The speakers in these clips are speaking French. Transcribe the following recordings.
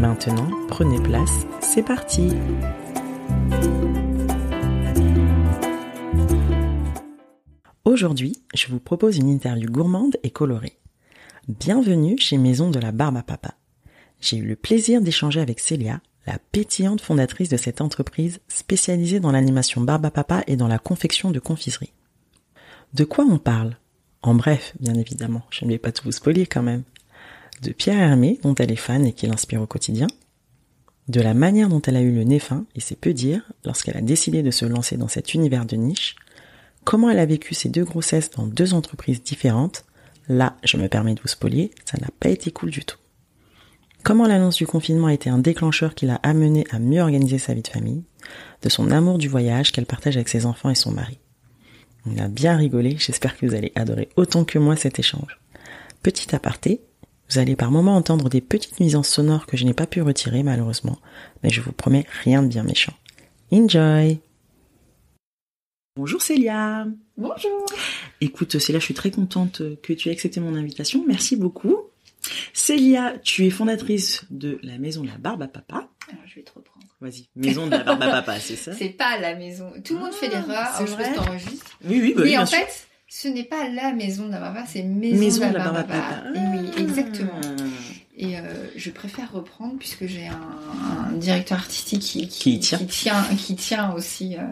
Maintenant, prenez place, c'est parti Aujourd'hui, je vous propose une interview gourmande et colorée. Bienvenue chez Maison de la Barbe à Papa. J'ai eu le plaisir d'échanger avec Célia, la pétillante fondatrice de cette entreprise spécialisée dans l'animation barbe à papa et dans la confection de confiserie. De quoi on parle? En bref, bien évidemment, je ne vais pas tout vous spoiler quand même. De Pierre Hermé, dont elle est fan et qui l'inspire au quotidien. De la manière dont elle a eu le nez fin, et c'est peu dire, lorsqu'elle a décidé de se lancer dans cet univers de niche. Comment elle a vécu ses deux grossesses dans deux entreprises différentes. Là, je me permets de vous spoiler, ça n'a pas été cool du tout. Comment l'annonce du confinement a été un déclencheur qui l'a amené à mieux organiser sa vie de famille, de son amour du voyage qu'elle partage avec ses enfants et son mari. On a bien rigolé, j'espère que vous allez adorer autant que moi cet échange. Petit aparté, vous allez par moments entendre des petites nuisances sonores que je n'ai pas pu retirer malheureusement, mais je vous promets rien de bien méchant. Enjoy Bonjour Célia Bonjour Écoute Célia, je suis très contente que tu aies accepté mon invitation, merci beaucoup. Célia, tu es fondatrice de la maison de la barbe à papa. Alors, je vais te reprendre. Vas-y, maison de la barbe à papa, c'est ça? C'est pas la maison. Tout le monde fait l'erreur. Alors, je vrai? peux t'enregistrer. Oui, oui, bah, oui, Mais bien en sûr. fait, ce n'est pas la maison papa, c'est maison, maison papa. Et oui, Ah. exactement. Et euh, je préfère reprendre puisque j'ai un, un directeur artistique qui, tient. qui tient, qui tient aussi euh,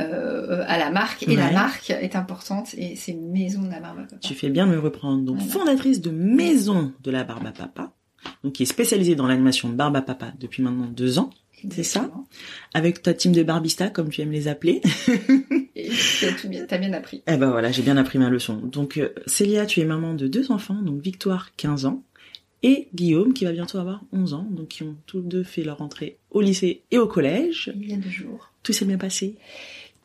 euh, à la marque. Et la marque est importante et c'est maison de la barbe à papa. Tu fais bien de me reprendre. Donc, Voilà. fondatrice de Maison de la Barbe à Papa, donc qui est spécialisée dans l'animation de Barbe à Papa depuis maintenant deux ans, c'est ça avec ta team de barbistas, comme tu aimes les appeler. Et tu as tout bien, t'as bien appris. eh ben voilà, j'ai bien appris ma leçon. Donc, euh, Célia, tu es maman de deux enfants, donc Victoire, 15 ans, et Guillaume, qui va bientôt avoir 11 ans, donc qui ont tous deux fait leur entrée au lycée et au collège. Il y a deux jours. Tout s'est bien passé?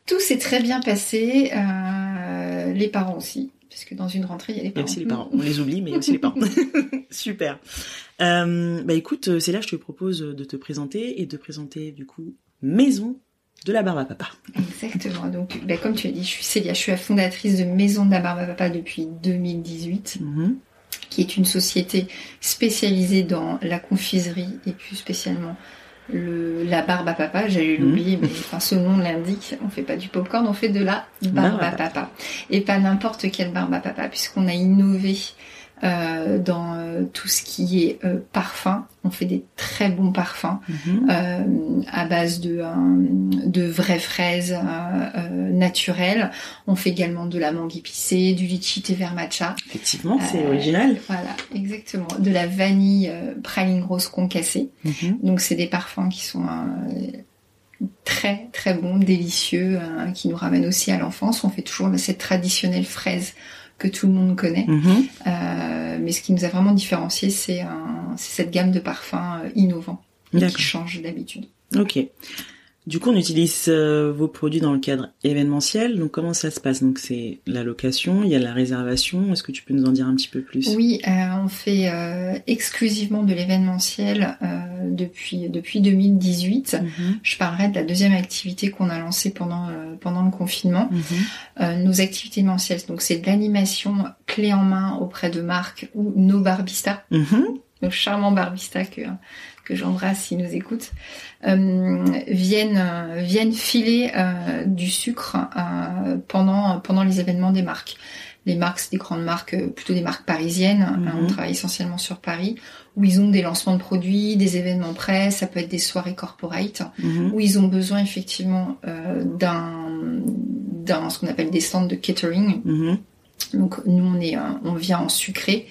Tout s'est très bien passé, euh, les parents aussi, parce que dans une rentrée, il y a les Il y a parents. aussi les parents. On les oublie, mais il y a aussi les parents. Super. Euh, bah écoute, euh, Célia, je te propose de te présenter et de présenter du coup Maison de la Barbe à Papa. Exactement. Donc, ben, comme tu as dit, je suis Célia, je suis la fondatrice de Maison de la Barbe à Papa depuis 2018, Mhm. qui est une société spécialisée dans la confiserie et plus spécialement le, la barbe à papa. J'allais Mhm. l'oublier, mais enfin, ce nom l'indique. On fait pas du popcorn, on fait de la barbe, Barbe à à papa. Et pas n'importe quelle barbe à papa, puisqu'on a innové euh, dans euh, tout ce qui est euh, parfum. On fait des très bons parfums euh, à base de, de vraies fraises euh, euh, naturelles. On fait également de la mangue épicée, du litchi thé vert matcha. Effectivement, c'est original. Voilà, exactement. De la vanille euh, praline rose concassée. Mhm. Donc c'est des parfums qui sont euh, très très bons, délicieux, euh, qui nous ramènent aussi à l'enfance. On fait toujours cette traditionnelle fraise que tout le monde connaît. Mhm. Euh, mais ce qui nous a vraiment différencié, c'est un- c'est cette gamme de parfums euh, innovants qui change d'habitude. Ok. Du coup, on utilise euh, vos produits dans le cadre événementiel. Donc, comment ça se passe? Donc, c'est la location, il y a la réservation. Est-ce que tu peux nous en dire un petit peu plus? Oui, euh, on fait euh, exclusivement de l'événementiel depuis depuis 2018. Mhm. Je parlerai de la deuxième activité qu'on a lancée pendant pendant le confinement. Mhm. Nos activités mensuelles, donc c'est de l'animation clé en main auprès de marques ou nos barbistas, Mhm. nos charmants barbistas que que j'embrasse s'ils nous écoutent, euh, viennent euh, viennent filer euh, du sucre euh, pendant pendant les événements des marques. les marques, c'est des grandes marques, euh, plutôt des marques parisiennes. hein, Mhm. on travaille essentiellement sur Paris, où ils ont des lancements de produits, des événements presse, ça peut être des soirées corporate, Mhm. où ils ont besoin effectivement euh, d'un, d'un ce qu'on appelle des stands de catering. Mhm. Donc nous on est, on vient en sucré.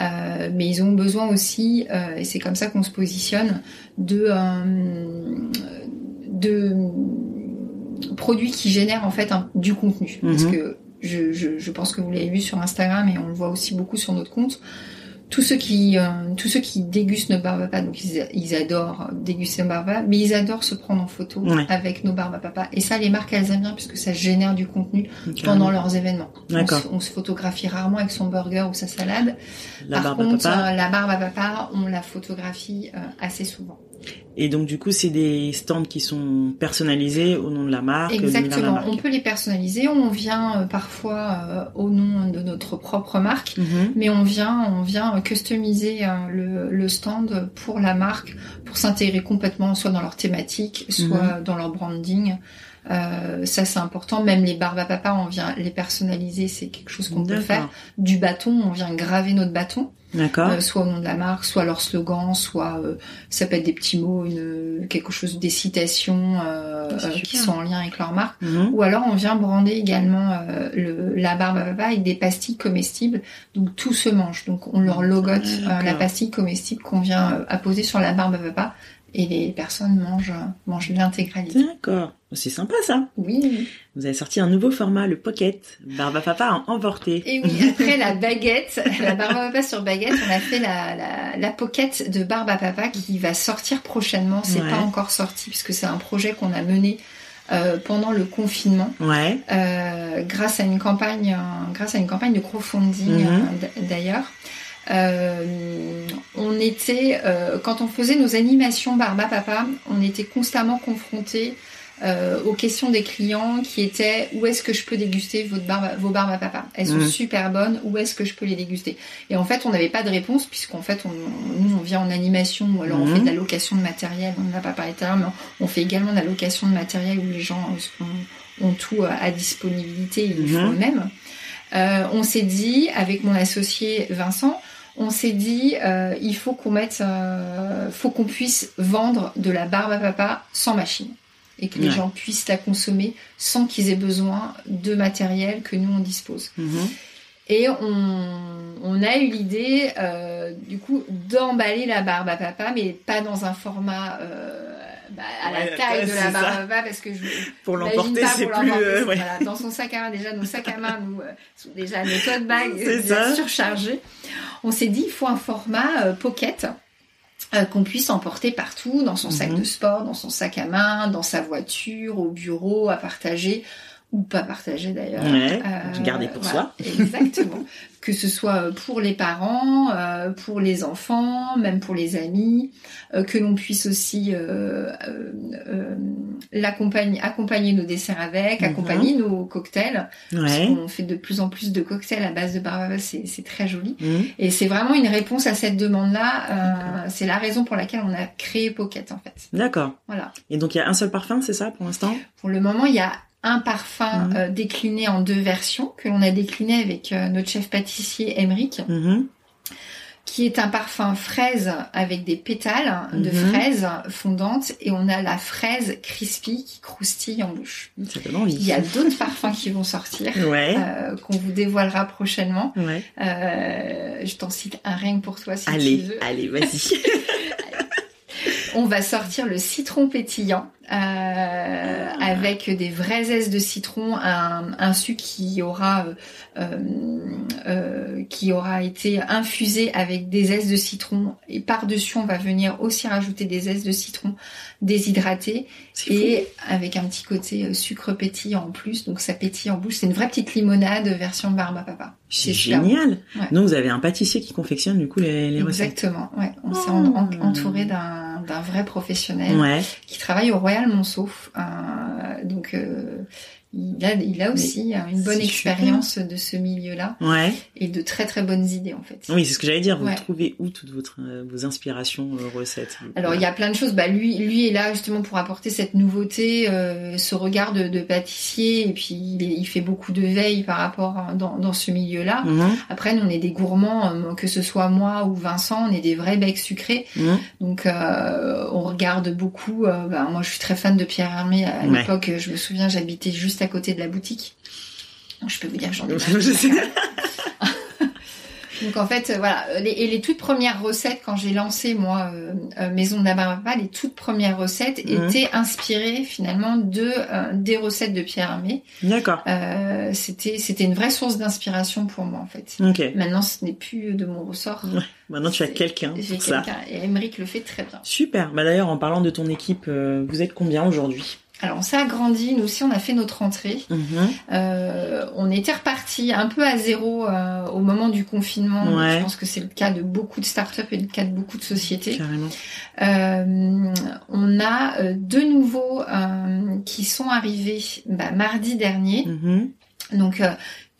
Euh, mais ils ont besoin aussi, euh, et c'est comme ça qu'on se positionne, de, euh, de produits qui génèrent en fait un- du contenu. Parce Mhm. que je, je, je pense que vous l'avez vu sur Instagram et on le voit aussi beaucoup sur notre compte. Tous ceux qui, euh, tous ceux qui dégustent nos barbes à papa, donc ils, ils adorent déguster nos barbes à papa, mais ils adorent se prendre en photo Ouais. avec nos barbes à papa. Et ça, les marques, elles aiment bien puisque ça génère du contenu pendant leurs événements. On se, on se photographie rarement avec son burger ou sa salade. La Par barbe à contre, papa. euh, la barbe à papa, on la photographie euh, assez souvent. Et donc du coup, c'est des stands qui sont personnalisés au nom de la marque, l'univers de la Exactement. marque. On peut les personnaliser. On vient euh, parfois euh, au nom de notre propre marque. Mhm. Mais on vient, on vient customiser euh, le, le stand pour la marque, pour s'intégrer complètement, soit dans leur thématique, soit dans leur branding. Euh, ça c'est important. Même les barbes à papa, on vient les personnaliser, c'est quelque chose qu'on peut faire. Du bâton, on vient graver notre bâton, D'accord. euh, soit au nom de la marque, soit leur slogan, soit euh, ça peut être des petits mots, une, quelque chose, des citations euh, C'est euh, qui sont en lien avec leur marque. Mhm. Ou alors on vient brander également euh, le, la barbe à papa avec des pastilles comestibles, donc tout se mange. Donc on leur logote euh, la pastille comestible qu'on vient euh, apposer sur la barbe à papa et les personnes mangent mangent l'intégralité. D'accord. C'est sympa ça. Oui. Vous avez sorti un nouveau format, le Pocket. Barbe à papa à emporter. Et oui, après la baguette, la barbe à papa sur baguette, on a fait la, la, la pocket de barbe à papa qui va sortir prochainement. C'est Ouais. pas encore sorti puisque c'est un projet qu'on a mené euh, pendant le confinement. Ouais. euh, grâce à une campagne, euh, grâce à une campagne de crowdfunding Mhm. euh, d'ailleurs. Euh, on était, euh, quand on faisait nos animations Barba Papa, on était constamment confrontés euh, aux questions des clients qui étaient où est-ce que je peux déguster votre barbe, vos barbes à papa? Elles sont Mhm. super bonnes, où est-ce que je peux les déguster? Et en fait, on n'avait pas de réponse puisqu'en fait, on, nous, on vient en animation ou alors on Mhm. fait de la location de matériel. On n'a pas parlé tout à l'heure, mais on fait également de la location de matériel où les gens euh, ont tout à à disponibilité, ils le Mhm. font eux-mêmes. Euh, on s'est dit, avec mon associé Vincent, on s'est dit, euh, il faut qu'on mette, euh, faut qu'on puisse vendre de la barbe à papa sans machine et que les gens puissent la consommer sans qu'ils aient besoin de matériel que nous on dispose. Mhm. Et on, on a eu l'idée, euh, du coup, d'emballer la barbe à papa, mais pas dans un format euh, bah, à Ouais, la taille de la papa, parce que je Pour l'emporter, c'est plus. euh, c'est- ouais. voilà, dans son sac à main, déjà, nos sacs à main nous, euh, sont déjà nos tote bags euh, surchargés. On s'est dit, il faut un format euh, pocket qu'on puisse emporter partout, dans son sac Mhm. de sport, dans son sac à main, dans sa voiture, au bureau, à partager ou pas partager d'ailleurs. Ouais, garder pour voilà, Exactement. que ce soit pour les parents, euh, pour les enfants, même pour les amis, euh, que l'on puisse aussi euh, euh, euh, l'accompagner, accompagner nos desserts avec, Mhm. accompagner nos cocktails. Parce qu'on fait de plus en plus de cocktails à base de barbare, c'est c'est très joli. Mhm. Et c'est vraiment une réponse à cette demande-là. Euh, c'est la raison pour laquelle on a créé Pocket en fait. D'accord. Voilà. Et donc il y a un seul parfum, c'est ça pour l'instant? Pour le moment, il y a un parfum Mhm. euh, décliné en deux versions que l'on a décliné avec euh, notre chef pâtissier Emeric, Mhm. qui est un parfum fraise avec des pétales de Mhm. fraises fondantes et on a la fraise crispy qui croustille en bouche. Ça donne envie. Il y a d'autres parfums qui vont sortir. Ouais. euh, qu'on vous dévoilera prochainement. Ouais. Je t'en cite un que pour toi si tu veux. allez, vas-y. On va sortir le citron pétillant euh, avec des vraies aises de citron, un, un sucre qui aura euh, euh, qui aura été infusé avec des aises de citron et par dessus on va venir aussi rajouter des aises de citron fou. et avec un petit côté euh, sucre pétillant en plus donc ça pétille en bouche. C'est une vraie petite limonade version barbe à papa. C'est génial. Ouais. Donc vous avez un pâtissier qui confectionne du coup les, les recettes. Exactement. Ouais. On s'est Oh. en- en- entouré d'un d'un vrai professionnel Ouais. qui travaille au Royal Monceau. Euh, donc, euh, il a, il a aussi hein, une bonne expérience de ce milieu-là Ouais. et de très très bonnes idées en fait. Oui, c'est ce que j'allais dire. Vous Ouais. trouvez où toutes votre, euh, vos inspirations, recettes Alors il y a plein de choses. Bah lui, lui est là justement pour apporter cette nouveauté, euh, ce regard de, de pâtissier et puis il, est- il fait beaucoup de veille par rapport à- dans, dans ce milieu-là. Mhm, Après, nous on est des gourmands, euh, que ce soit moi ou Vincent, on est des vrais becs sucrés. mhm. Donc euh, on regarde beaucoup. bah, moi je suis très fan de Pierre Hermé. À Ouais. l'époque, je me souviens, j'habitais juste à côté de la boutique. Donc, je peux vous dire que j'en ai. Donc en fait, euh, voilà, les, et les toutes premières recettes quand j'ai lancé moi euh, euh, Maison de la Barbapa, les toutes premières recettes étaient inspirées finalement de euh, des recettes de Pierre Hermé. D'accord. Euh, c'était c'était une vraie source d'inspiration pour moi en fait. Ok. Maintenant, ce n'est plus de mon ressort. Maintenant, tu as quelqu'un pour ça. et Emeric le fait très bien. Super. Bah d'ailleurs, en parlant de ton équipe, euh, vous êtes combien aujourd'hui? Alors on s'est agrandi, nous aussi on a fait notre entrée. Mhm. Euh, on était reparti un peu à zéro euh, au moment du confinement. Ouais. Je pense que c'est le cas de beaucoup de startups et le cas de beaucoup de sociétés. Euh, on a deux nouveaux qui sont arrivés bah, mardi dernier. Mhm. Donc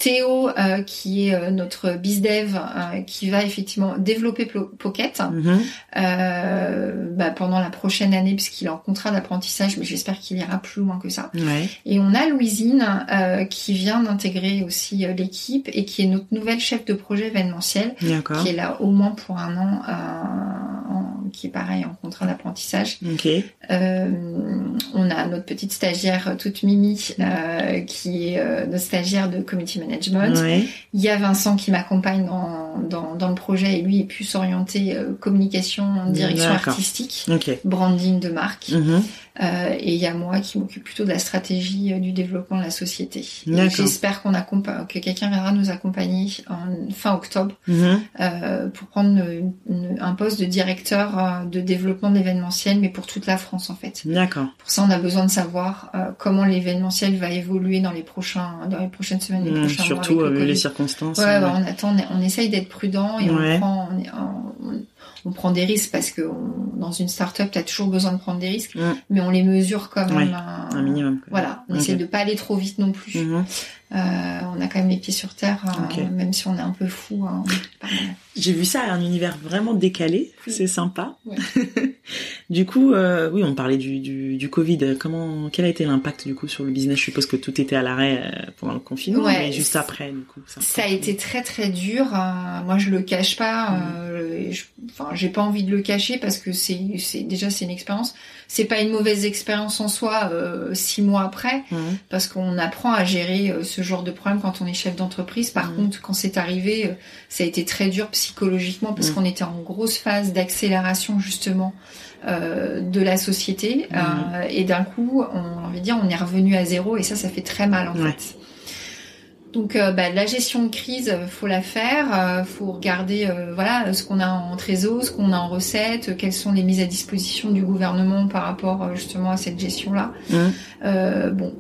Théo, euh, qui est euh, notre bizdev, euh, qui va effectivement développer Pocket Mhm. euh, bah, pendant la prochaine année, puisqu'il est en contrat d'apprentissage, mais j'espère qu'il ira plus loin que ça. Ouais. Et on a Louisine euh, qui vient d'intégrer aussi euh, l'équipe et qui est notre nouvelle chef de projet événementiel, D'accord. qui est là au moins pour un an, euh, qui est pareil en contrat d'apprentissage. Ok. Euh, on a notre petite stagiaire toute mimi euh, qui est euh, notre stagiaire de community management. Ouais. Il y a Vincent qui m'accompagne dans, dans, dans le projet et lui est plus orienté euh, communication, direction artistique, branding de marque. Mhm. Euh, et il y a moi qui m'occupe plutôt de la stratégie euh, du développement de la société. J'espère qu'on que quelqu'un viendra nous accompagner en fin octobre Mhm. euh, pour prendre une- une- un poste de directeur de développement de l'événementiel, mais pour toute la France en fait. D'accord. Pour ça, on a besoin de savoir comment l'événementiel va évoluer dans les prochains, dans les prochaines semaines, les Mhm. prochains mois. Surtout avec le euh, vu les circonstances. Ouais, bah, on attend, on essaye d'être prudent et Ouais. on prend, on, est- on- on prend des risques parce que on- dans une start-up, t'as toujours besoin de prendre des risques, Mm. mais on les mesure. Ouais, un- Un minimum. quoi. Voilà, on essaie de pas aller trop vite non plus. Mhm. Euh, on a quand même les pieds sur terre, euh, même si on est un peu fou. hein, mal. J'ai vu ça, un univers vraiment décalé. C'est sympa. Ouais. du coup, euh, oui, on parlait du, du, du Covid. Comment, quel a été l'impact du coup sur le business? Je suppose que tout était à l'arrêt euh, pendant le confinement, Ouais, mais juste après, du coup. Ça, Ça a été très très dur. euh, moi, je le cache pas. euh, je- Enfin, j'ai pas envie de le cacher parce que c'est déjà c'est une expérience. C'est pas une mauvaise expérience en soi. euh, six mois après, Mhm. parce qu'on apprend à gérer euh, ce genre de problème quand on est chef d'entreprise. Par Mhm. contre, quand c'est arrivé, euh, ça a été très dur psychologiquement parce Mhm. qu'on était en grosse phase d'accélération justement euh, de la société. Et d'un coup, on, on va dire, on est revenu à zéro et ça, ça fait très mal en fait. Donc euh, bah, la gestion de crise, euh, faut la faire, euh, faut regarder euh, voilà ce qu'on a en trésor, ce qu'on a en recette, euh, quelles sont les mises à disposition du gouvernement par rapport justement à cette gestion-là. Euh, bon,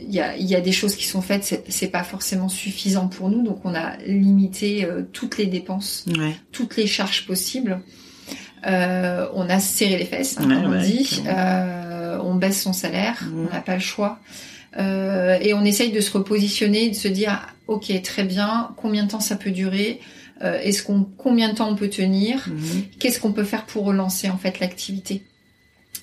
il y, a, il y a des choses qui sont faites, c'est- c'est pas forcément suffisant pour nous, donc on a limité toutes les dépenses, Ouais. toutes les charges possibles. Euh, on a serré les fesses, hein, Ouais, comme on dit. Euh, on baisse son salaire, Mhm. on n'a pas le choix. Euh, et on essaye de se repositionner, de se dire, ok, très bien, combien de temps ça peut durer Euh, Est-ce qu'on, combien de temps on peut tenir Mhm. Qu'est-ce qu'on peut faire pour relancer en fait l'activité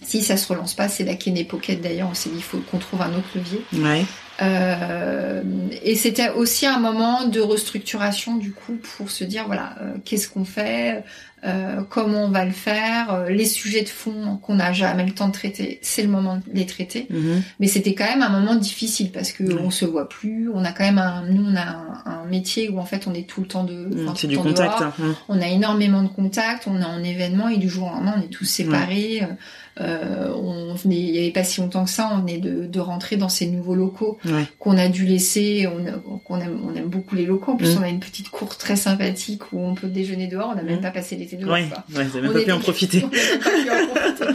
Si ça se relance pas, c'est la Kene Pocket d'ailleurs. On s'est dit, il faut qu'on trouve un autre levier. Ouais. Euh, et c'était aussi un moment de restructuration du coup pour se dire voilà euh, qu'est-ce qu'on fait, euh, comment on va le faire, euh, les sujets de fond qu'on n'a jamais le temps de traiter, c'est le moment de les traiter. Mhm. Mais c'était quand même un moment difficile parce que on se voit plus, on a quand même un, nous on a un, un métier où en fait on est tout le temps de, Mhm. enfin, C'est tout du temps contact. dehors. hein. On a énormément de contacts, on est en événement et du jour au lendemain, on est tous séparés. Euh, on venait, il y avait pas si longtemps que ça, on venait de, de rentrer dans ces nouveaux locaux Ouais. qu'on a dû laisser. On, qu'on aime, on aime beaucoup les locaux. En plus, Mm. on a une petite cour très sympathique où on peut déjeuner dehors. On n'a même Mm. pas passé l'été Ouais. quoi. Ouais. Vous même On pas pu en profiter. on.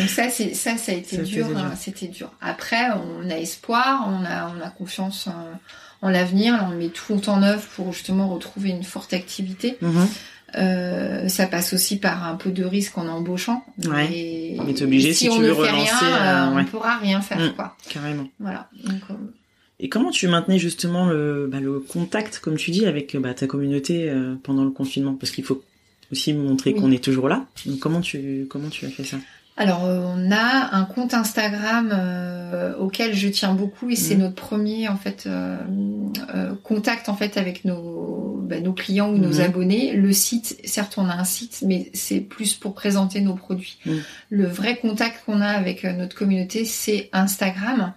Donc ça, c'est ça, ça a été Ça dur. dur. hein, C'était dur. Après, on a espoir, on a, on a confiance en, en l'avenir. On met tout en œuvre pour justement retrouver une forte activité. Mhm. Euh, ça passe aussi par un peu de risque en embauchant. Ouais. Et Mais t'es obligé, si on tu ne veux fait relancer, rien, euh, euh, on ouais. ne pourra rien faire, Mm. quoi. Carrément. Voilà. Donc, euh, Et comment tu maintenais justement le, bah, le contact, comme tu dis, avec bah, ta communauté pendant le confinement? Parce qu'il faut aussi montrer Oui. qu'on est toujours là. Donc comment tu comment tu as fait ça? Alors, euh, on a un compte Instagram euh, auquel je tiens beaucoup et c'est Mhm. notre premier en fait euh, euh, contact en fait avec nos bah, nos clients ou nos Mhm. abonnés. Le site, certes, on a un site, mais c'est plus pour présenter nos produits. Mhm. Le vrai contact qu'on a avec notre communauté, c'est Instagram.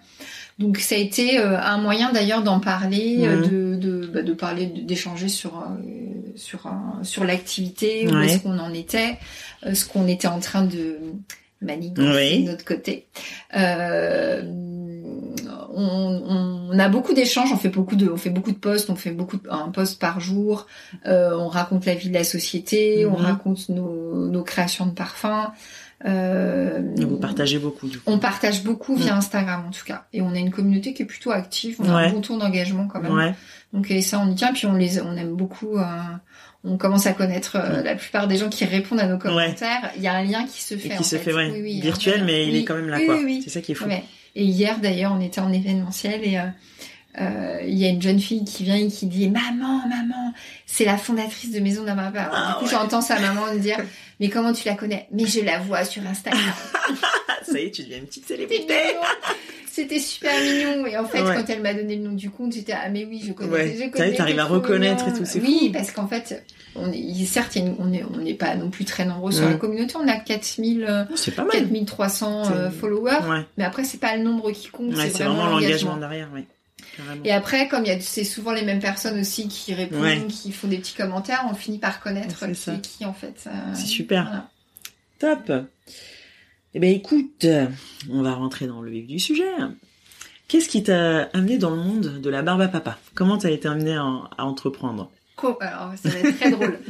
Donc ça a été un moyen d'ailleurs d'en parler, de de, bah, de parler, d'échanger sur sur un- sur l'activité, où Ouais. est-ce qu'on en était, euh, ce qu'on était en train de manigancer Oui. de notre côté. Euh, on, on a beaucoup d'échanges, on fait beaucoup de, on fait beaucoup de posts, on fait beaucoup de, un post par jour. Euh, on raconte la vie de la société, on Mhm. raconte nos, nos créations de parfums. Euh, Et Vous partagez beaucoup du coup. on partage beaucoup via Mm. Instagram en tout cas, et on a une communauté qui est plutôt active. On a Ouais. un bon taux d'engagement quand même. Ouais. Donc et ça on y tient, puis on les, on aime beaucoup. euh, on commence à connaître euh, la plupart des gens qui répondent à nos commentaires. Il y a un lien qui se fait. Et en qui se fait, ouais, Oui, oui, virtuel, mais il est quand même là, Oui, quoi. oui, oui. C'est ça qui est fou. Et hier d'ailleurs, on était en événementiel et euh, il y a une jeune fille qui vient et qui dit maman, maman, c'est la fondatrice de Maison d'un Papa. Ah, du coup, ouais. j'entends sa maman me dire mais comment tu la connais? Mais je la vois sur Instagram. Ça y est, tu deviens une petite célébrité. C'était super mignon et en fait Ouais. quand elle m'a donné le nom du compte j'étais ah mais oui je connais Ouais. je connais t'arrives à reconnaître et tout, c'est oui fou. parce qu'en fait on est certes on est on n'est pas non plus très nombreux sur la communauté on a 4000 euh, Oh, c'est pas mal. 4300 euh, C'est- followers mais après c'est pas le nombre qui compte c'est vraiment l'engagement l'engagement derrière, oui. Carrément. et après comme il y a c'est souvent les mêmes personnes aussi qui répondent Ouais. qui font des petits commentaires on finit par connaître qui ça. qui en fait euh, C'est super. voilà. Top. Eh ben écoute, on va rentrer dans le vif du sujet. Qu'est-ce qui t'a amené dans le monde de la barbe à papa? Comment t'as été amené à, à entreprendre? Co- Alors, ça va être très drôle.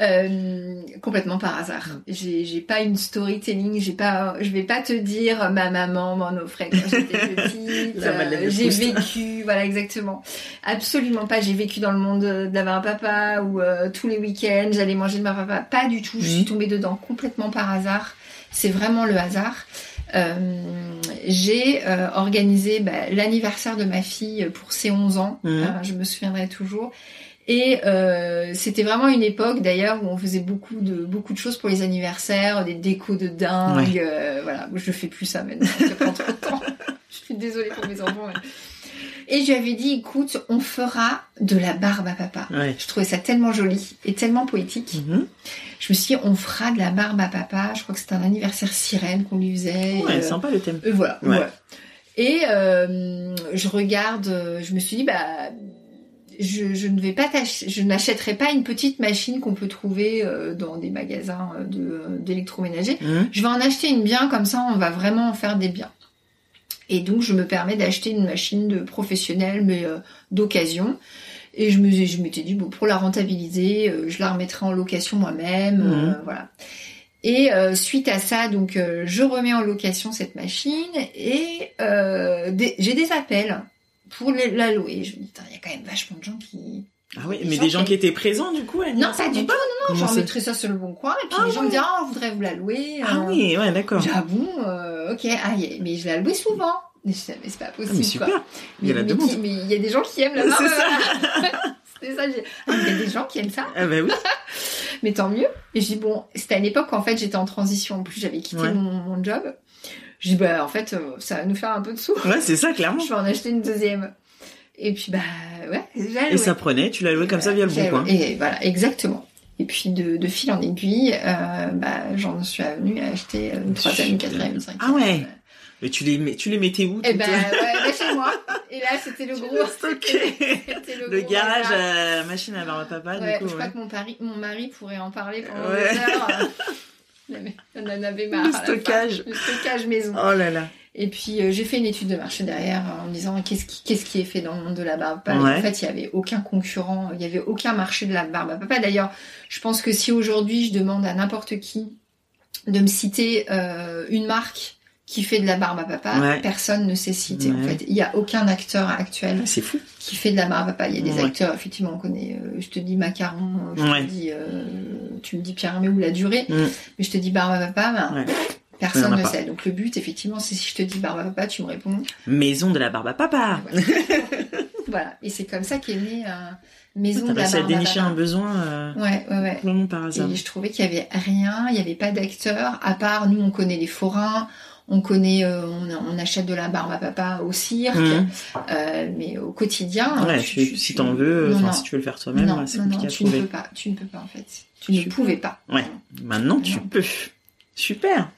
Euh, complètement par hasard. J'ai, j'ai pas une storytelling, j'ai pas, je vais pas te dire ma maman m'en offrait quand j'étais petite. Euh, j'ai vécu, voilà exactement. Absolument pas. J'ai vécu dans le monde de d'avoir un papa où euh, tous les week-ends j'allais manger de ma papa. Pas du tout. Je suis Mhm. tombée dedans complètement par hasard. C'est vraiment le hasard. Euh, j'ai euh, organisé bah, l'anniversaire de ma fille pour ses 11 ans. Euh, je me souviendrai toujours. Et euh, c'était vraiment une époque d'ailleurs où on faisait beaucoup de beaucoup de choses pour les anniversaires, des décos de dingue. Ouais. euh, voilà, je fais plus ça maintenant. Ça prend trop de temps. je suis désolée pour mes enfants. mais- Et je lui avais dit, écoute, on fera de la barbe à papa. Ouais. Je trouvais ça tellement joli et tellement poétique. Mhm. Je me suis dit, on fera de la barbe à papa. Je crois que c'était un anniversaire sirène qu'on lui faisait. Ouais, Et, euh, sympa le thème. et voilà. Ouais. ouais. Et euh, je regarde, euh, je me suis dit, bah, je, je ne vais pas je n'achèterai pas une petite machine qu'on peut trouver euh, dans des magasins euh, de d'électroménager. Mhm. Je vais en acheter une bien, comme ça, on va vraiment en faire des biens. Et donc, je me permets d'acheter une machine de professionnel, mais euh, d'occasion. Et je me, je m'étais dit, bon, pour la rentabiliser, euh, je la remettrai en location moi-même, euh, Mhm. voilà. Et euh, suite à ça, donc, euh, je remets en location cette machine et euh, j'ai des appels pour la louer. Je me dis, il y a quand même vachement de gens qui... Ah oui, mais gens des gens qui- qui étaient présents du coup Non, pas du ou tout, non, non, j'en ça mettrai ça sur le bon coin. Et puis Ah les gens ouais. me disent, ah, on voudrait vous la louer. Ah euh, oui, ouais, d'accord. Ah bon, euh, ok, ah, mais je la louais souvent. Mais mais c'est pas Ah, possible. mais quoi. super. Il y a la mais, demande. qui- mais il y a des gens qui aiment la C'est ça. C'était ça, j'ai ah, il y a des gens qui aiment ça, Ah bah oui. mais tant mieux. Et je dis, bon, c'était à une époque où en fait j'étais en transition. En plus, j'avais quitté Ouais. mon, mon job. Je dis, bah, en fait, euh, ça va nous faire un peu de sous. Ouais, c'est ça, clairement. Je vais en acheter une deuxième. Et puis, bah, ouais, j'ai Et ça prenait, tu l'as loué comme ça via le bon coin. Et voilà, exactement. Et puis de, de fil en aiguille, euh, bah, j'en suis venue à acheter une troisième, une quatrième, une cinquième. Ah ouais. Mais tu les, mets- tu les mettais où toutes- ben ouais, chez moi. Et là, c'était le Tu gros. C'était Le gros garage à machine à barbe à papa, Ouais, du coup. je crois que mon, pari, mon mari pourrait en parler pendant Ouais. des heures. On en avait marre. Le stockage. Le stockage maison. Oh là là. Et puis euh, j'ai fait une étude de marché derrière euh, en me disant qu'est-ce qui, qu'est-ce qui est fait dans le monde de la barbe? À papa. Ouais. En fait, il y avait aucun concurrent, il y avait aucun marché de la barbe à papa. D'ailleurs, je pense que si aujourd'hui je demande à n'importe qui de me citer euh, une marque qui fait de la barbe à papa, Ouais. personne ne sait citer. En fait, il y a aucun acteur actuel C'est fou. qui fait de la barbe à papa. Il y a des Ouais. acteurs, effectivement, on connaît. euh, je te dis macaron, je Ouais. te dis, euh, tu me dis Pierre Hermé ou la durée, Mm. mais je te dis barbe à papa, ben. Personne ne pas. sait. Donc le but, effectivement, c'est si je te dis barbe à papa, tu me réponds. Maison de la barbe à papa. Voilà. voilà. Et c'est comme ça qu'est née euh, Maison de la barbe à dénicher un besoin euh, Ouais, ouais, ouais. complètement par hasard. Et je trouvais qu'il y avait rien, il n'y avait pas d'acteurs, à part nous, on connaît les forains, on connaît, euh, on, on achète de la barbe à papa au cirque, Mhm. euh, mais au quotidien. Ouais, tu- tu- tu- si tu- t'en veux, non, enfin, non. si tu veux le faire toi-même, non, c'est compliqué non, à tu ne peux pas, tu ne peux pas en fait. Tu ne pouvais pas. Ouais. Maintenant, tu peux. Super.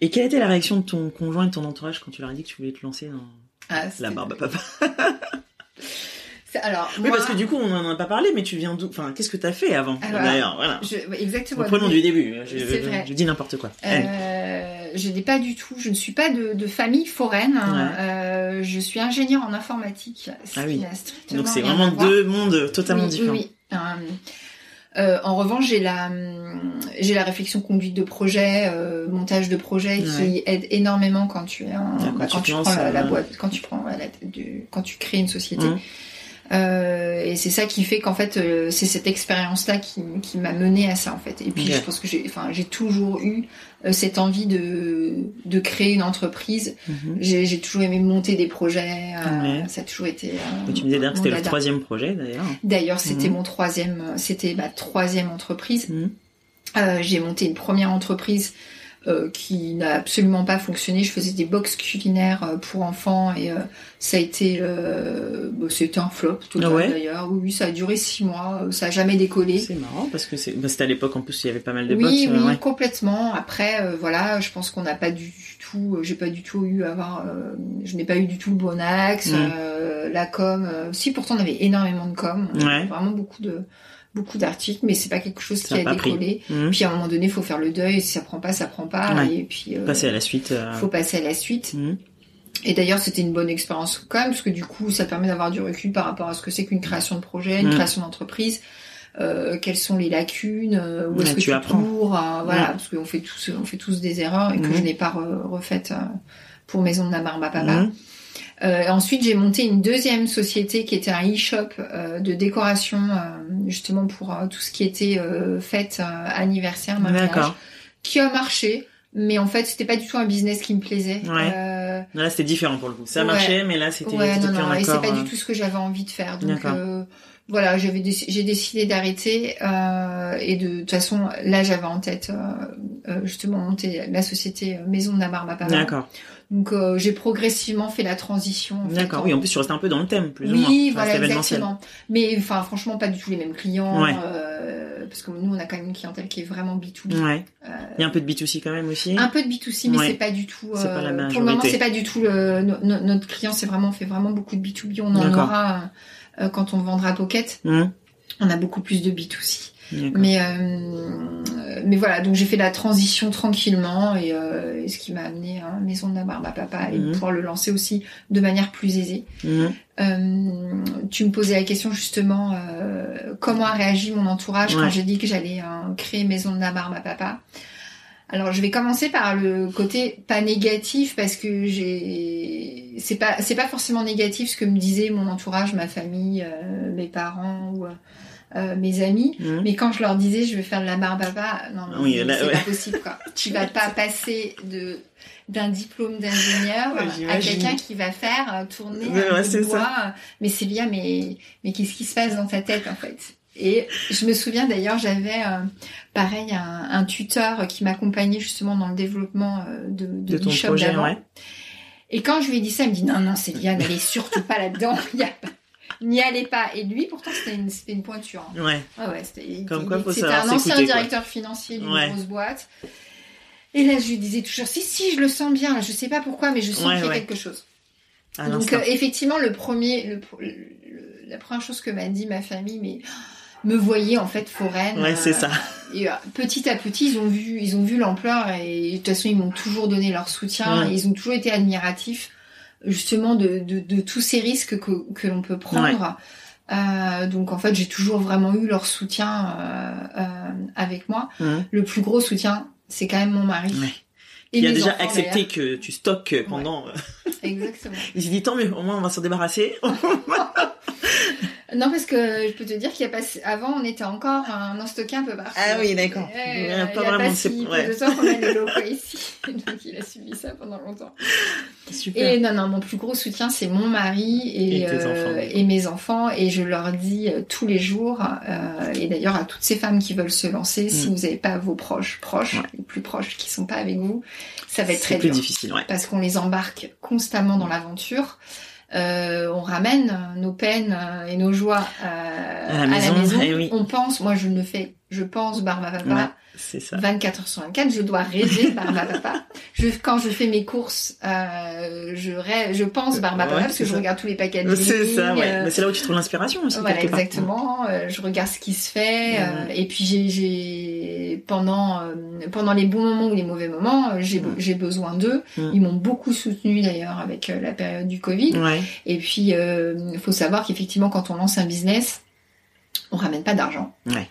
Et quelle était la réaction de ton conjoint et de ton entourage quand tu leur as dit que tu voulais te lancer dans Ah, la barbe à papa? Alors, Oui, moi, parce que du coup, on en a pas parlé, mais tu viens d'où Enfin, qu'est-ce que t'as fait avant? D'ailleurs, voilà. je- exactement. Reprenons du début. Je, C'est vrai. je dis n'importe quoi. Euh, je n'ai pas du tout, je ne suis pas de, de famille foraine. hein. Ouais. Euh, je suis ingénieure en informatique. Ah oui. Donc c'est vraiment deux mondes totalement Oui, différents. Oui, oui. Euh, euh, en revanche, j'ai la hum, j'ai la réflexion conduite de projet, euh, montage de projet qui Ouais. aide énormément quand tu es quand tu prends la, la boîte, quand tu prends la tête du- quand tu crées une société. Mmh. Euh, et c'est ça qui fait qu'en fait euh, c'est cette expérience là qui, qui m'a mené à ça en fait. Et puis je pense que j'ai enfin j'ai toujours eu euh, cette envie de de créer une entreprise. Mhm. J'ai toujours aimé monter des projets. Ouais. Ça a toujours été. tu me disais d'ailleurs que c'était le troisième projet d'ailleurs. D'ailleurs, c'était Mhm. mon troisième, c'était ma troisième entreprise. Mhm. J'ai monté une première entreprise euh, qui n'a absolument pas fonctionné. Je faisais des box culinaires euh, pour enfants et euh, ça a été, euh, bah, c'était un flop total Ah ouais? d'ailleurs. Oui, oui, ça a duré six mois, euh, ça a jamais décollé. C'est marrant parce que c'est- bah, c'était à l'époque en plus il y avait pas mal de Oui, box. oui, ouais. complètement. Après, euh, voilà, je pense qu'on n'a pas du tout, euh, j'ai pas du tout eu à avoir, euh, je n'ai pas eu du tout le bon axe, Mm. euh, la com. euh, si pourtant on avait énormément de com, Ouais. vraiment beaucoup de beaucoup d'articles, mais c'est pas quelque chose Ça qui a décollé. Mhm. Puis à un moment donné, il faut faire le deuil. Si ça prend pas, ça prend pas. Ouais. Et puis, euh, Passer à la suite. euh, faut passer à la suite. mhm. Et d'ailleurs, c'était une bonne expérience quand même, parce que du coup, ça permet d'avoir du recul par rapport à ce que c'est qu'une création de projet, une Mm. création d'entreprise. Euh, quelles sont les lacunes, euh, où est-ce que tu apprends. cours, euh, voilà, parce qu'on fait tous, on fait tous des erreurs et que je n'ai pas re- refaites pour Maison de la à Papa. Euh, ensuite, j'ai monté une deuxième société qui était un e-shop euh, de décoration, euh, justement pour euh, tout ce qui était euh, fête, euh, anniversaire, mariage, D'accord. qui a marché. Mais en fait, c'était pas du tout un business qui me plaisait. Ouais. Euh, Là c'était différent pour le coup. Ça Ouais. marchait mais là c'était ouais, non, et c'est pas du tout ce que j'avais envie de faire. Donc voilà, j'avais j'ai décidé d'arrêter euh, et de, de toute façon là j'avais en tête euh, euh, justement monter la société euh, Maison de la Papa. D'accord. Donc euh, j'ai progressivement fait la transition. D'accord. en- Oui, en plus tu restais un peu dans le thème plus ou moins. oui, voilà, exactement. Mais enfin, franchement, pas du tout les mêmes clients. Ouais. euh, parce que nous, on a quand même une clientèle qui est vraiment B2B. Ouais. Il y a un peu de B2C quand même aussi. un peu de B2C, mais Ouais. c'est pas du tout. C'est pas la pour le moment, c'est pas du tout le, no- no- notre client. C'est vraiment, on fait vraiment beaucoup de B2B. On en aura euh, quand on vendra Pocket. Mhm. On a beaucoup plus de B2C. D'accord. Mais euh, mais voilà, donc j'ai fait la transition tranquillement et, euh, et ce qui m'a amené à Maison de la Barbe à Papa et Mhm. pouvoir le lancer aussi de manière plus aisée. Euh, tu me posais la question justement euh, comment a réagi mon entourage Ouais. quand j'ai dit que j'allais euh, créer Maison de la Barbe à Papa. Alors je vais commencer par le côté pas négatif parce que j'ai c'est pas c'est pas forcément négatif ce que me disait mon entourage, ma famille, euh, mes parents ou euh, mes amis. Mhm. Mais quand je leur disais je vais faire de la barbe à papa, non, mais Oui, c'est ouais. pas possible quoi. tu vas pas passer de d'un diplôme d'ingénieur Ouais, à quelqu'un qui va faire euh, tourner Ouais, un ouais, bois. Mais Célia, mais mais qu'est-ce qui se passe dans ta tête en fait? Et je me souviens d'ailleurs, j'avais euh, pareil un, un tuteur qui m'accompagnait justement dans le développement euh, de, de, De ton projet, ouais. Et quand je lui ai dit ça, il me dit non, non, Célia, n'allez surtout pas là-dedans. N'y allez pas. Et lui, pourtant, c'était une, pointure. hein. Ouais. Ah ouais, c'était un ancien quoi. directeur financier d'une Ouais. grosse boîte. Et là, je lui disais toujours si, si, je le sens bien. Là, je sais pas pourquoi, mais je sens qu'il y a quelque chose. À Donc, euh, effectivement, le premier, le, pr- le- le- la première chose que m'a dit ma famille, mais me voyait en fait foraine. Ouais, c'est euh, ça. et euh, petit à petit, ils ont vu, ils ont vu l'ampleur et de toute façon, ils m'ont toujours donné leur soutien. Ouais. Et ils ont toujours été admiratifs, justement, de, de, de tous ces risques que, que l'on peut prendre. Euh, donc en fait, j'ai toujours vraiment eu leur soutien euh, euh, avec moi. Le plus gros soutien, c'est quand même mon mari. Ouais. Et Il a déjà enfants, accepté que tu stockes pendant. Exactement. Il s'est dit tant mieux, au moins on va s'en débarrasser. Non, parce que je peux te dire qu'il y a pas avant, on était encore en stocké un peu partout. Ah oui, d'accord. Euh, il y a pas vraiment. Si peu de temps qu'on a les locaux ici, donc il a subi ça pendant longtemps. Super. Et non, non, mon plus gros soutien, c'est mon mari et, et, euh, et, mes enfants, et je leur dis euh, tous les jours, euh, et d'ailleurs à toutes ces femmes qui veulent se lancer, si mm. vous n'avez pas vos proches, proches, les plus proches qui sont pas avec vous, ça va être très plus difficile, ouais. parce qu'on les embarque constamment dans l'aventure. Euh, on ramène nos peines et nos joies euh, à la maison. Eh on pense, moi je ne fais, je pense Barba Papa. Ça. 24 heures sur 24, je dois rêver Barba Papa. Je, quand je fais mes courses, euh, je rêve, je pense Barba Papa parce que je regarde tous les paquets de C'est ça, ouais. Euh, Mais c'est là où tu trouves l'inspiration aussi. Voilà, exactement. Euh, je regarde ce qui se fait. Euh, et puis j'ai, j'ai pendant pendant les bons moments ou les mauvais moments, j'ai j'ai besoin d'eux. Ils m'ont beaucoup soutenu d'ailleurs avec la période du Covid. Et puis il faut savoir qu'effectivement quand on lance un business, on ramène pas d'argent. Ouais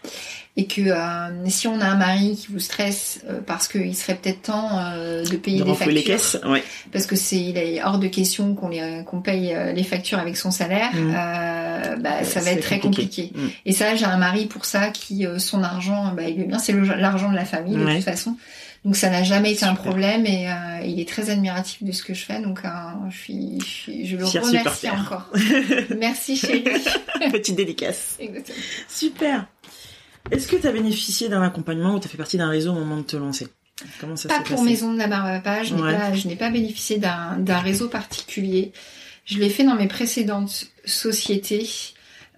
et que euh, si on a un mari qui vous stresse euh, parce qu'il serait peut-être temps euh, de payer des factures, les caisses, ouais. parce que c'est il est hors de question qu'on les qu'on paye les factures avec son salaire, mmh. bah, ça va être très compliqué. Mmh. Et ça, j'ai un mari pour ça qui son argent, bah, il est bien, c'est l'argent de la famille de toute façon. Donc ça n'a jamais été un problème et il est très admiratif de ce que je fais. Donc je, suis, je, suis, je le remercie encore. Merci chérie. Petite dédicace. Exactement. Super. Est-ce que tu as bénéficié d'un accompagnement ou tu as fait partie d'un réseau au moment de te lancer? Comment ça Pas pour Maison de la Barbe je n'ai pas, je n'ai pas bénéficié d'un réseau particulier. Je l'ai fait dans mes précédentes sociétés.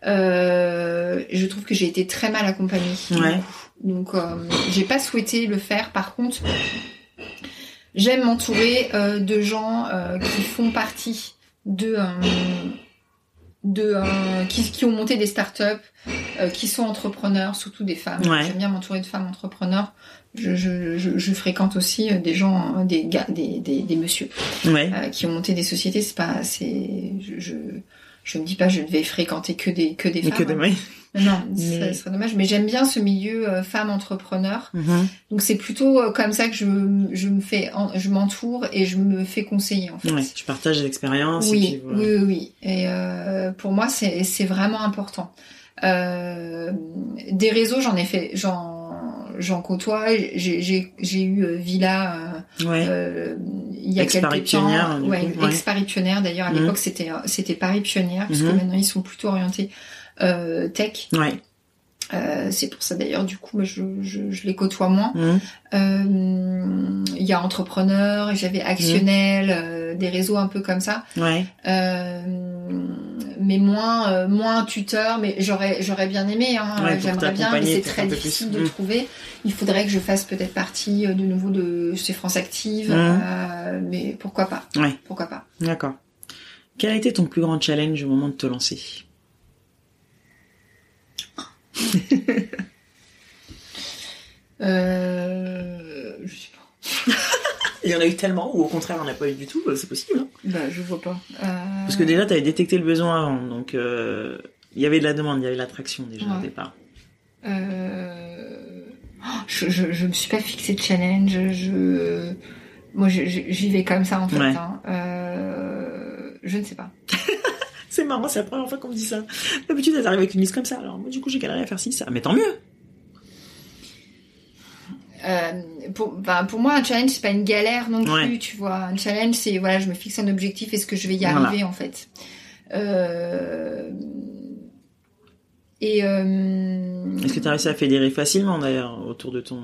Euh, je trouve que j'ai été très mal accompagnée. Ouais. Donc, euh, j'ai pas souhaité le faire. Par contre, j'aime m'entourer euh, de gens euh, qui font partie de euh, de euh, qui, qui, ont monté des startups, euh, qui sont entrepreneurs, surtout des femmes. J'aime bien m'entourer de femmes entrepreneurs. Je, je, je, je, fréquente aussi euh, des gens, des gars, des, des, des messieurs ouais. qui ont monté des sociétés. C'est pas, c'est, je, je, me dis pas, je ne vais fréquenter que des que des femmes. Que des, non, ça serait dommage. Mais j'aime bien ce milieu euh, femme entrepreneur. Mhm. Donc c'est plutôt euh, comme ça que je, je me fais, je m'entoure et je me fais conseiller en fait. Ouais, tu partages l'expérience. Oui, oui, oui, Et euh, pour moi, c'est c'est vraiment important. Euh, des réseaux, j'en ai fait, j'en j'en côtoie. J'ai j'ai eu euh, Villa euh, il y a quelques temps. Ouais, ex-Paris d'ailleurs. À mhm. l'époque, c'était c'était Paris Pionnière, parce que mhm. maintenant ils sont plutôt orientés euh, tech. Ouais. Euh, c'est pour ça d'ailleurs du coup je, je, je les côtoie moins. Mmh. Euh, il y a entrepreneurs, j'avais actionnel, euh, des réseaux un peu comme ça. Ouais. Euh, mais moins moins tuteur, mais j'aurais j'aurais bien aimé. Hein, J'aimerais bien, mais c'est très difficile de mmh. trouver. Il faudrait que je fasse peut-être partie de nouveau de chez France Active, mais pourquoi pas. Ouais. Pourquoi pas. D'accord. Quel a été ton plus grand challenge au moment de te lancer? Euh, je sais pas. Il y en a eu tellement, ou au contraire, on n'a pas eu du tout, bah, c'est possible. Hein. bah, je vois pas. Euh... Parce que déjà, tu avais détecté le besoin avant, donc euh, il y avait de la demande, il y avait de l'attraction déjà au départ. Euh... Oh, je, je, je, me suis pas fixé de challenge, je... Moi, j'y vais comme ça, en fait. Hein. Euh... Je ne sais pas. C'est marrant, c'est la première fois qu'on me dit ça. D'habitude, elles arrivent avec une liste comme ça. Alors, moi, du coup, j'ai galéré à faire ci, ça. Mais tant mieux. Euh, pour, bah, pour moi, un challenge, c'est pas une galère non plus, tu vois. Un challenge, c'est, voilà, je me fixe un objectif, est-ce que je vais y arriver, en fait. Euh... Et, euh... Est-ce que tu as réussi à fédérer facilement, d'ailleurs, autour de ton,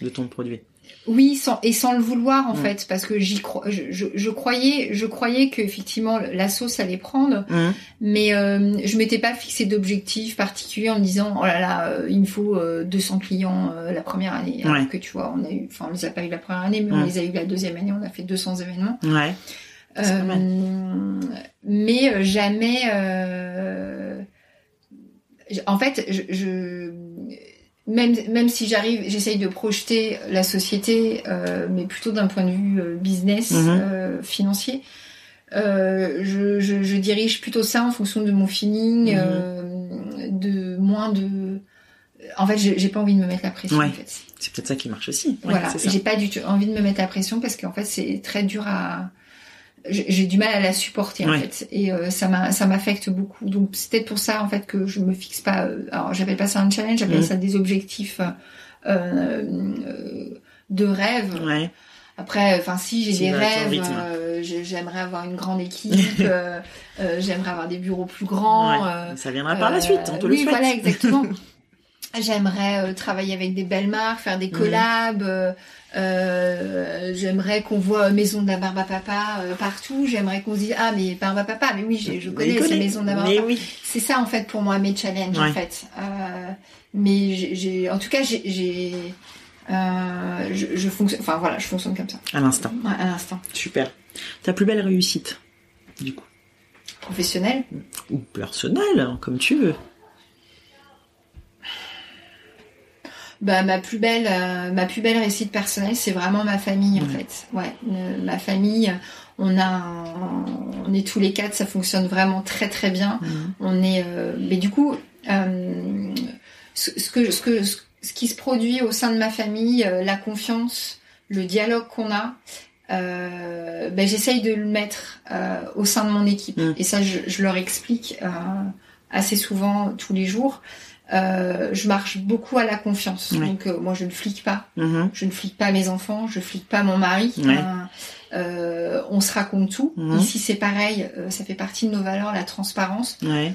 de ton produit? Oui, sans, et sans le vouloir en mm. fait, parce que j'y crois, je, je, croyais, je croyais que effectivement la sauce allait prendre, mm. mais euh, je m'étais pas fixé d'objectif particulier en me disant oh là là, euh, il me faut 200 euh, clients euh, la première année, alors que tu vois, on a eu, enfin on les a pas eu la première année, mais on mm. les a eu la deuxième année, on a fait 200 événements. Ouais. mais jamais. en fait, je, je même même si j'arrive, j'essaye de projeter la société, euh, mais plutôt d'un point de vue euh, business, mhm. euh, financier. Euh, je, je, je, dirige plutôt ça en fonction de mon feeling, mhm. de moins de. En fait, j'ai pas envie de me mettre la pression. En fait. C'est peut-être ça qui marche aussi. voilà, j'ai pas du tout envie de me mettre la pression parce qu'en fait, c'est très dur à j'ai du mal à la supporter en fait. Et euh, ça m'a ça m'affecte beaucoup. Donc c'est peut-être pour ça en fait que je me fixe pas euh, alors j'appelle pas ça un challenge j'appelle mm. ça des objectifs euh, de rêve. Ouais. après enfin si j'ai des rêves j'aimerais avoir une grande équipe j'aimerais avoir des bureaux plus grands ça viendra par la suite on te oui, le souhaite. voilà exactement J'aimerais travailler avec des belles marques, faire des collabs. Euh, j'aimerais qu'on voit Maison de la Barbe à Papa euh, partout. J'aimerais qu'on se dise ah mais Barbe à Papa, mais oui, je, connais ces Maison de la Barbe. Oui. C'est ça en fait pour moi mes challenges en fait. Euh, mais j'ai, en tout cas j'ai, euh, je, je, fonctionne, enfin voilà, je fonctionne comme ça. À l'instant. Ouais, à l'instant. Super. Ta plus belle réussite, du coup? Professionnelle? Ou personnelle, comme tu veux. Bah ma plus belle euh, ma plus belle réussite personnelle c'est vraiment ma famille en fait. Ouais ma famille on a on est tous les quatre ça fonctionne vraiment très très bien. On est euh, mais du coup euh, ce, que ce que ce qui se produit au sein de ma famille la confiance le dialogue qu'on a ben j'essaye de le mettre au sein de mon équipe. Et ça je, je leur explique assez souvent tous les jours euh, je marche beaucoup à la confiance. Donc euh, moi je ne flique pas. Mm-hmm. Je ne flique pas mes enfants, je flique pas mon mari. Euh, on se raconte tout. Mm-hmm. Ici c'est pareil, ça fait partie de nos valeurs, la transparence. Ouais.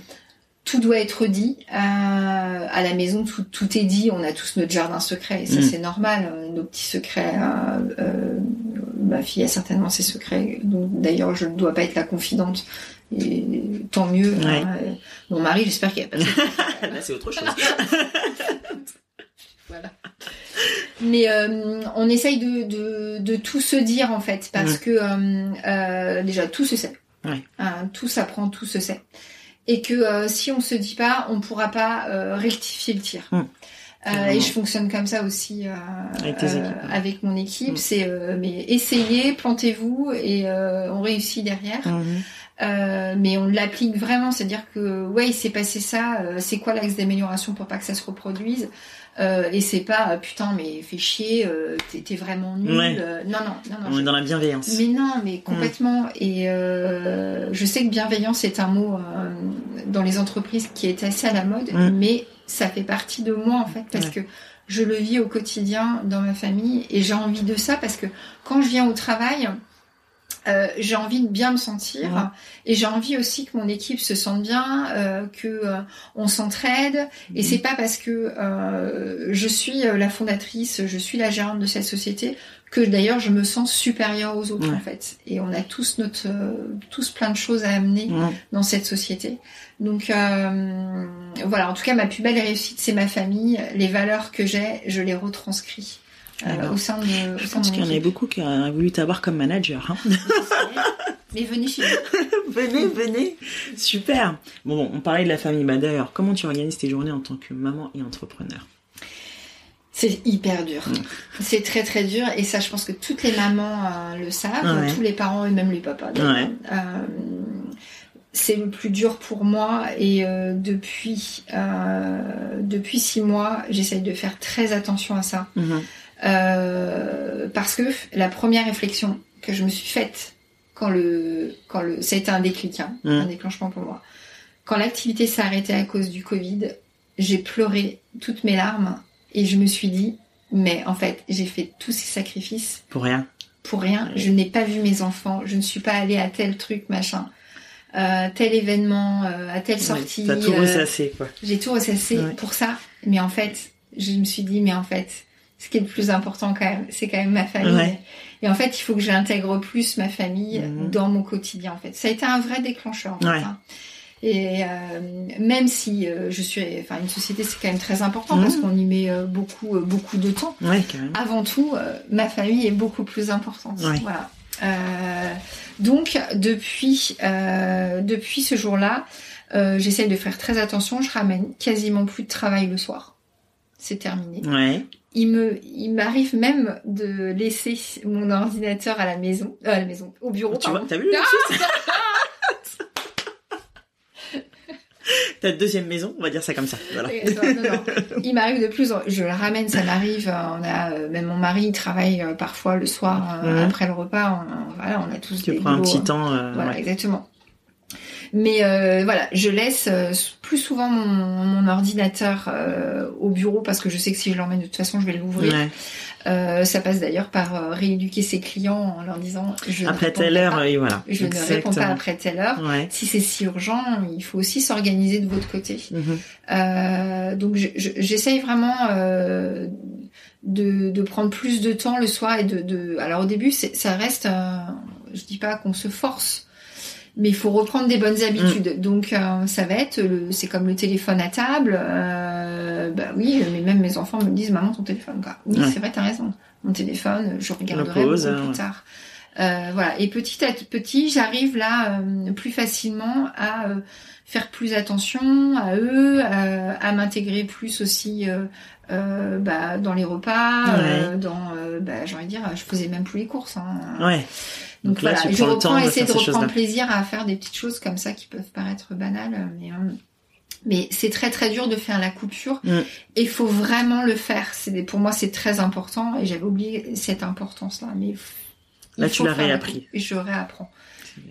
Tout doit être dit. à la maison, tout, tout, est dit. On a tous notre jardin secret et ça Mm. c'est normal. Nos petits secrets. ma fille a certainement ses secrets. Donc d'ailleurs je ne dois pas être la confidente. Et tant mieux. Ouais. hein. Mon mari, j'espère qu'il a pas de Là, c'est autre chose. voilà. Mais euh, on essaye de, de, de tout se dire en fait, parce Ouais. que euh, euh, déjà tout se sait. Ouais. Hein, tout s'apprend, tout se sait. Et que euh, si on se dit pas, on pourra pas euh, rectifier le tir. Hum. Euh, et je fonctionne comme ça aussi euh, Avec euh, mon équipe. Hum. C'est euh, mais essayez, plantez-vous et euh, on réussit derrière. Mhm. Euh, mais on l'applique vraiment, c'est-à-dire que ouais, il s'est passé ça, euh, c'est quoi l'axe d'amélioration pour pas que ça se reproduise Euh, Et c'est pas euh, putain mais fais chier, euh, t'es vraiment nul. Ouais. Euh, non non non non. On je- est dans la bienveillance. Mais non, mais complètement. Et euh, je sais que bienveillance est un mot euh, dans les entreprises qui est assez à la mode, Mm. mais ça fait partie de moi en fait parce Ouais. que je le vis au quotidien dans ma famille et j'ai envie de ça parce que quand je viens au travail, euh, j'ai envie de bien me sentir Ouais. et j'ai envie aussi que mon équipe se sente bien, euh, que euh, on s'entraide. Et Mhm. c'est pas parce que euh, je suis euh, la fondatrice, je suis la gérante de cette société que d'ailleurs je me sens supérieure aux autres Ouais. en fait. Et on a tous notre euh, tous plein de choses à amener dans cette société. Donc euh, voilà, en tout cas ma plus belle réussite c'est ma famille, les valeurs que j'ai, je les retranscris Alors, au sein de au Je pense qu'il y en a beaucoup qui auraient voulu t'avoir comme manager. Hein. Mais venez chez nous. venez, venez. Super. Bon, bon, on parlait de la famille. Bah d'ailleurs, comment tu organises tes journées en tant que maman et entrepreneur? C'est hyper dur. C'est très très dur et ça je pense que toutes les mamans euh, le savent, Ouais. tous les parents et même les papas. Ouais. Euh, c'est le plus dur pour moi et euh, depuis depuis six mois j'essaye de faire très attention à ça Mhm. Euh, parce que la première réflexion que je me suis faite quand le quand le ça a été un déclic hein, Mm. un déclenchement pour moi quand l'activité s'est arrêtée à cause du Covid j'ai pleuré toutes mes larmes et je me suis dit mais en fait j'ai fait tous ces sacrifices Pour rien. pour rien. Je n'ai pas vu mes enfants. Je ne suis pas allée à tel truc, machin, euh, tel événement, euh, à telle sortie. T'as tout euh, ressassé, quoi. J'ai tout ressassé Ouais. pour ça. Mais en fait, je me suis dit, mais en fait, ce qui est le plus important quand même, c'est quand même ma famille. Ouais. Et en fait, il faut que j'intègre plus ma famille Mhm. dans mon quotidien. En fait, ça a été un vrai déclencheur. En fait, hein. Et euh, même si euh, je suis, enfin, une société, c'est quand même très important parce Mhm. qu'on y met euh, beaucoup, euh, beaucoup de temps Ouais, carrément. avant tout, euh, ma famille est beaucoup plus importante. Ouais. Voilà. Euh, donc depuis euh, depuis ce jour-là, euh, j'essaye de faire très attention. Je ramène quasiment plus de travail le soir. C'est terminé. Ouais. Il me il m'arrive même de laisser mon ordinateur à la maison, euh, à la maison, au bureau. Tu vois, t'as vu le Ah Ta deuxième maison, on va dire ça comme ça. Voilà. Non, non. Il m'arrive de plus, en- je le ramène, ça m'arrive. euh, On a euh, même mon mari il travaille euh, parfois le soir Mhm. après le repas. On, voilà, on a tous Tu des prends un petit temps. euh, Voilà, ouais. exactement. Mais euh, voilà, je laisse euh, plus souvent mon, mon ordinateur euh, au bureau parce que je sais que si je l'emmène de toute façon, je vais l'ouvrir. Ouais. Euh, ça passe d'ailleurs par euh, rééduquer ses clients en leur disant je Après telle heure, et voilà. je ne réponds pas après telle heure. Ouais. Si c'est si urgent, il faut aussi s'organiser de votre côté. Mhm. Euh, donc je- je- j'essaye vraiment euh, de, de prendre plus de temps le soir et de, de... alors au début c'est- ça reste euh, je dis pas qu'on se force mais il faut reprendre des bonnes habitudes donc euh, ça va être le c'est comme le téléphone à table euh, bah oui mais même mes enfants me disent maman ton téléphone quoi oui Ouais. c'est vrai t'as raison mon téléphone je regarderai pose, beaucoup euh, plus ouais. tard euh, voilà et petit à petit j'arrive là euh, plus facilement à euh, faire plus attention à eux, euh, à m'intégrer plus aussi euh, bah, dans les repas, euh, dans, euh, bah, j'ai envie de dire, je faisais même plus les courses. Hein. Ouais. Donc, Donc là, voilà, tu je reprends, de essayer de ces reprendre plaisir à faire des petites choses comme ça qui peuvent paraître banales, mais euh, mais c'est très très dur de faire la coupure Mm. et il faut vraiment le faire. C'est pour moi c'est très important et j'avais oublié cette importance là, mais Là, tu l'as la réappris. Et je réapprends,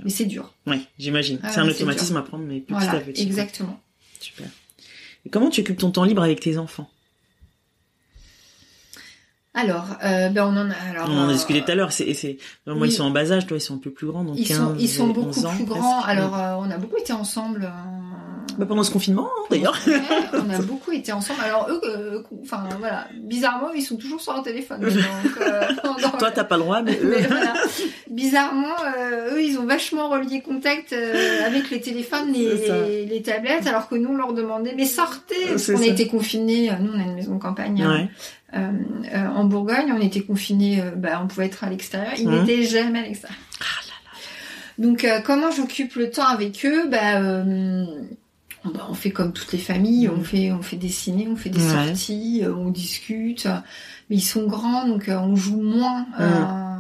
mais c'est dur. Ouais, j'imagine. Ah c'est un automatisme à prendre, mais petit Voilà, à petit. exactement. Super. Et comment tu occupes ton temps libre avec tes enfants? Alors, euh, ben on en a. Alors, On en a euh, discuté tout à l'heure. C'est, c'est... Moi, oui. ils sont en bas âge, toi, ils sont un peu plus grands, donc Ils 15 sont, ils sont et beaucoup 11 ans, plus presque. grands. Alors, euh, on a beaucoup été ensemble. euh, Bah, pendant ce confinement, hein, d'ailleurs. On a beaucoup été ensemble. Alors eux, enfin voilà, bizarrement, ils sont toujours sur leur téléphone. Donc, Toi, t'as pas le droit, mais eux. Mais voilà. Bizarrement, eux, ils ont vachement relié contact avec les téléphones, les, les tablettes, alors que nous, on leur demandait, mais sortez Parce qu'on a été confinés, nous, on a une maison de campagne hein, Ouais. En Bourgogne, on était confinés, euh, bah, on pouvait être à l'extérieur, ils Mhm. n'étaient jamais à l'extérieur. Donc, euh, comment j'occupe le temps avec eux? Bah, euh, bah, on fait comme toutes les familles, on Mhm. fait on fait des ciné, on fait des Ouais. sorties, euh, on discute. euh, Mais ils sont grands, donc euh, on joue moins. Euh,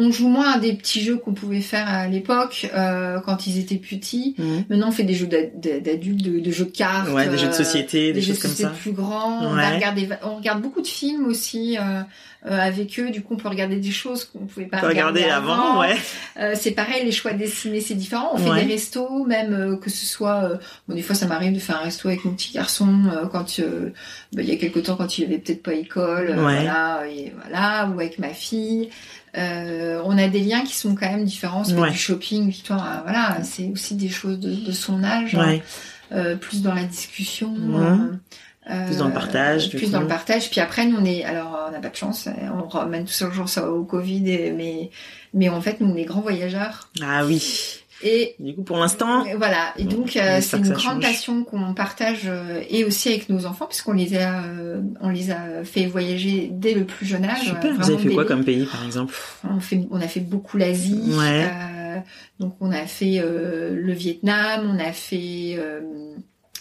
on joue moins à des petits jeux qu'on pouvait faire à l'époque euh, quand ils étaient petits. Mhm. Maintenant, on fait des jeux d'ad- d'adultes, de, de jeux de cartes, Ouais, des jeux de euh, société, des, jeux choses de comme ça. plus grands. On, Ouais. va regarder, on regarde beaucoup de films aussi euh, euh, avec eux. Du coup, on peut regarder des choses qu'on pouvait pas T'as regardé avant, ouais. Euh, c'est pareil, les choix dessinés, c'est différent. On fait des restos, même euh, que ce soit... euh, bon, des fois, ça m'arrive de faire un resto avec mon petit garçon euh, quand euh, bah, il y a quelque temps, quand il avait peut-être pas école, Ouais. voilà, et voilà, ou avec ma fille. Euh, on a des liens qui sont quand même différents. C'est Ouais. du shopping, vois, euh, voilà, c'est aussi des choses de, de son âge, Ouais. euh, plus dans la discussion. Euh, Plus dans le partage, du plus dans le partage. Puis après, nous, on est, alors, on n'a pas de chance, euh, on ramène tout ça au jour ça au Covid, et- mais, mais en fait, nous, on est grands voyageurs. Ah oui. Et Du coup, pour l'instant, Voilà, et donc On euh, c'est une grande change. passion qu'on partage euh, et aussi avec nos enfants puisqu'on les a euh, on les a fait voyager dès le plus jeune âge. super. Vous avez fait quoi comme pays, par exemple on fait on a fait beaucoup l'Asie. Ouais. euh, donc on a fait euh, le Vietnam, on a fait euh,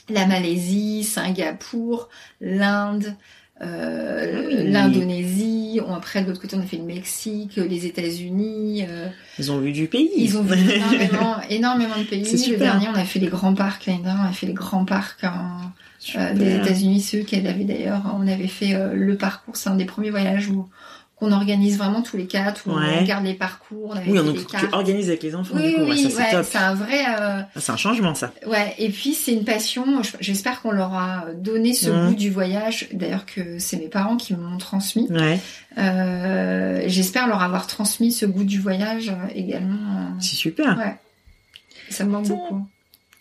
la Malaisie, Singapour, l'Inde. Euh, oui. l'Indonésie, On- après de l'autre côté on a fait le Mexique, les États-Unis, euh, Ils ont vu du pays. ils ont vu énormément, énormément de pays. Le dernier, on a fait les grands parcs. L'année dernière, on a fait les grands parcs euh, des États-Unis, ceux qu'elle avait d'ailleurs. On avait fait euh, le parcours. C'est un des premiers voyages où qu'on organise vraiment tous les quatre, où Ouais. on regarde les parcours. On avait Oui, donc des tu organises avec les enfants, Oui, du coup. Ouais, oui, ça, c'est ouais, top. c'est un vrai. euh, Ah, C'est un changement, ça. Ouais, et puis c'est une passion. Je- J'espère qu'on leur a donné ce goût du voyage. D'ailleurs que c'est mes parents qui me l'ont transmis. Ouais. Euh, J'espère leur avoir transmis ce goût du voyage euh, également. euh, C'est super. Ouais. Ça me manque beaucoup.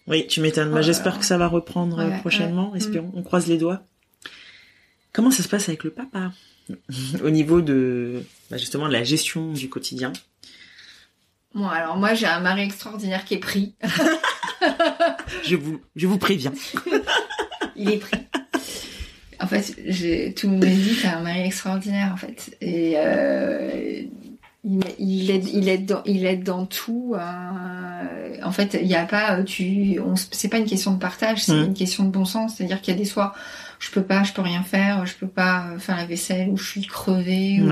Oui, tu m'étonnes. Bah, J'espère que ça va reprendre prochainement. ouais. Espérons. On croise les doigts. Comment ça se passe avec le papa? Au niveau de, bah, justement, de la gestion du quotidien. Bon, alors moi j'ai un mari extraordinaire qui est pris. Je vous, je vous préviens. Il est pris. En fait, j'ai tout le monde me dit t'as un mari extraordinaire en fait. Et euh, il, il aide, il aide dans, il aide dans tout. euh, en fait, il n'y a pas, tu, on, c'est pas une question de partage, c'est Mm. une question de bon sens. C'est-à-dire qu'il y a des soirs, je peux pas, je peux rien faire, je peux pas faire la vaisselle ou je suis crevée. ou-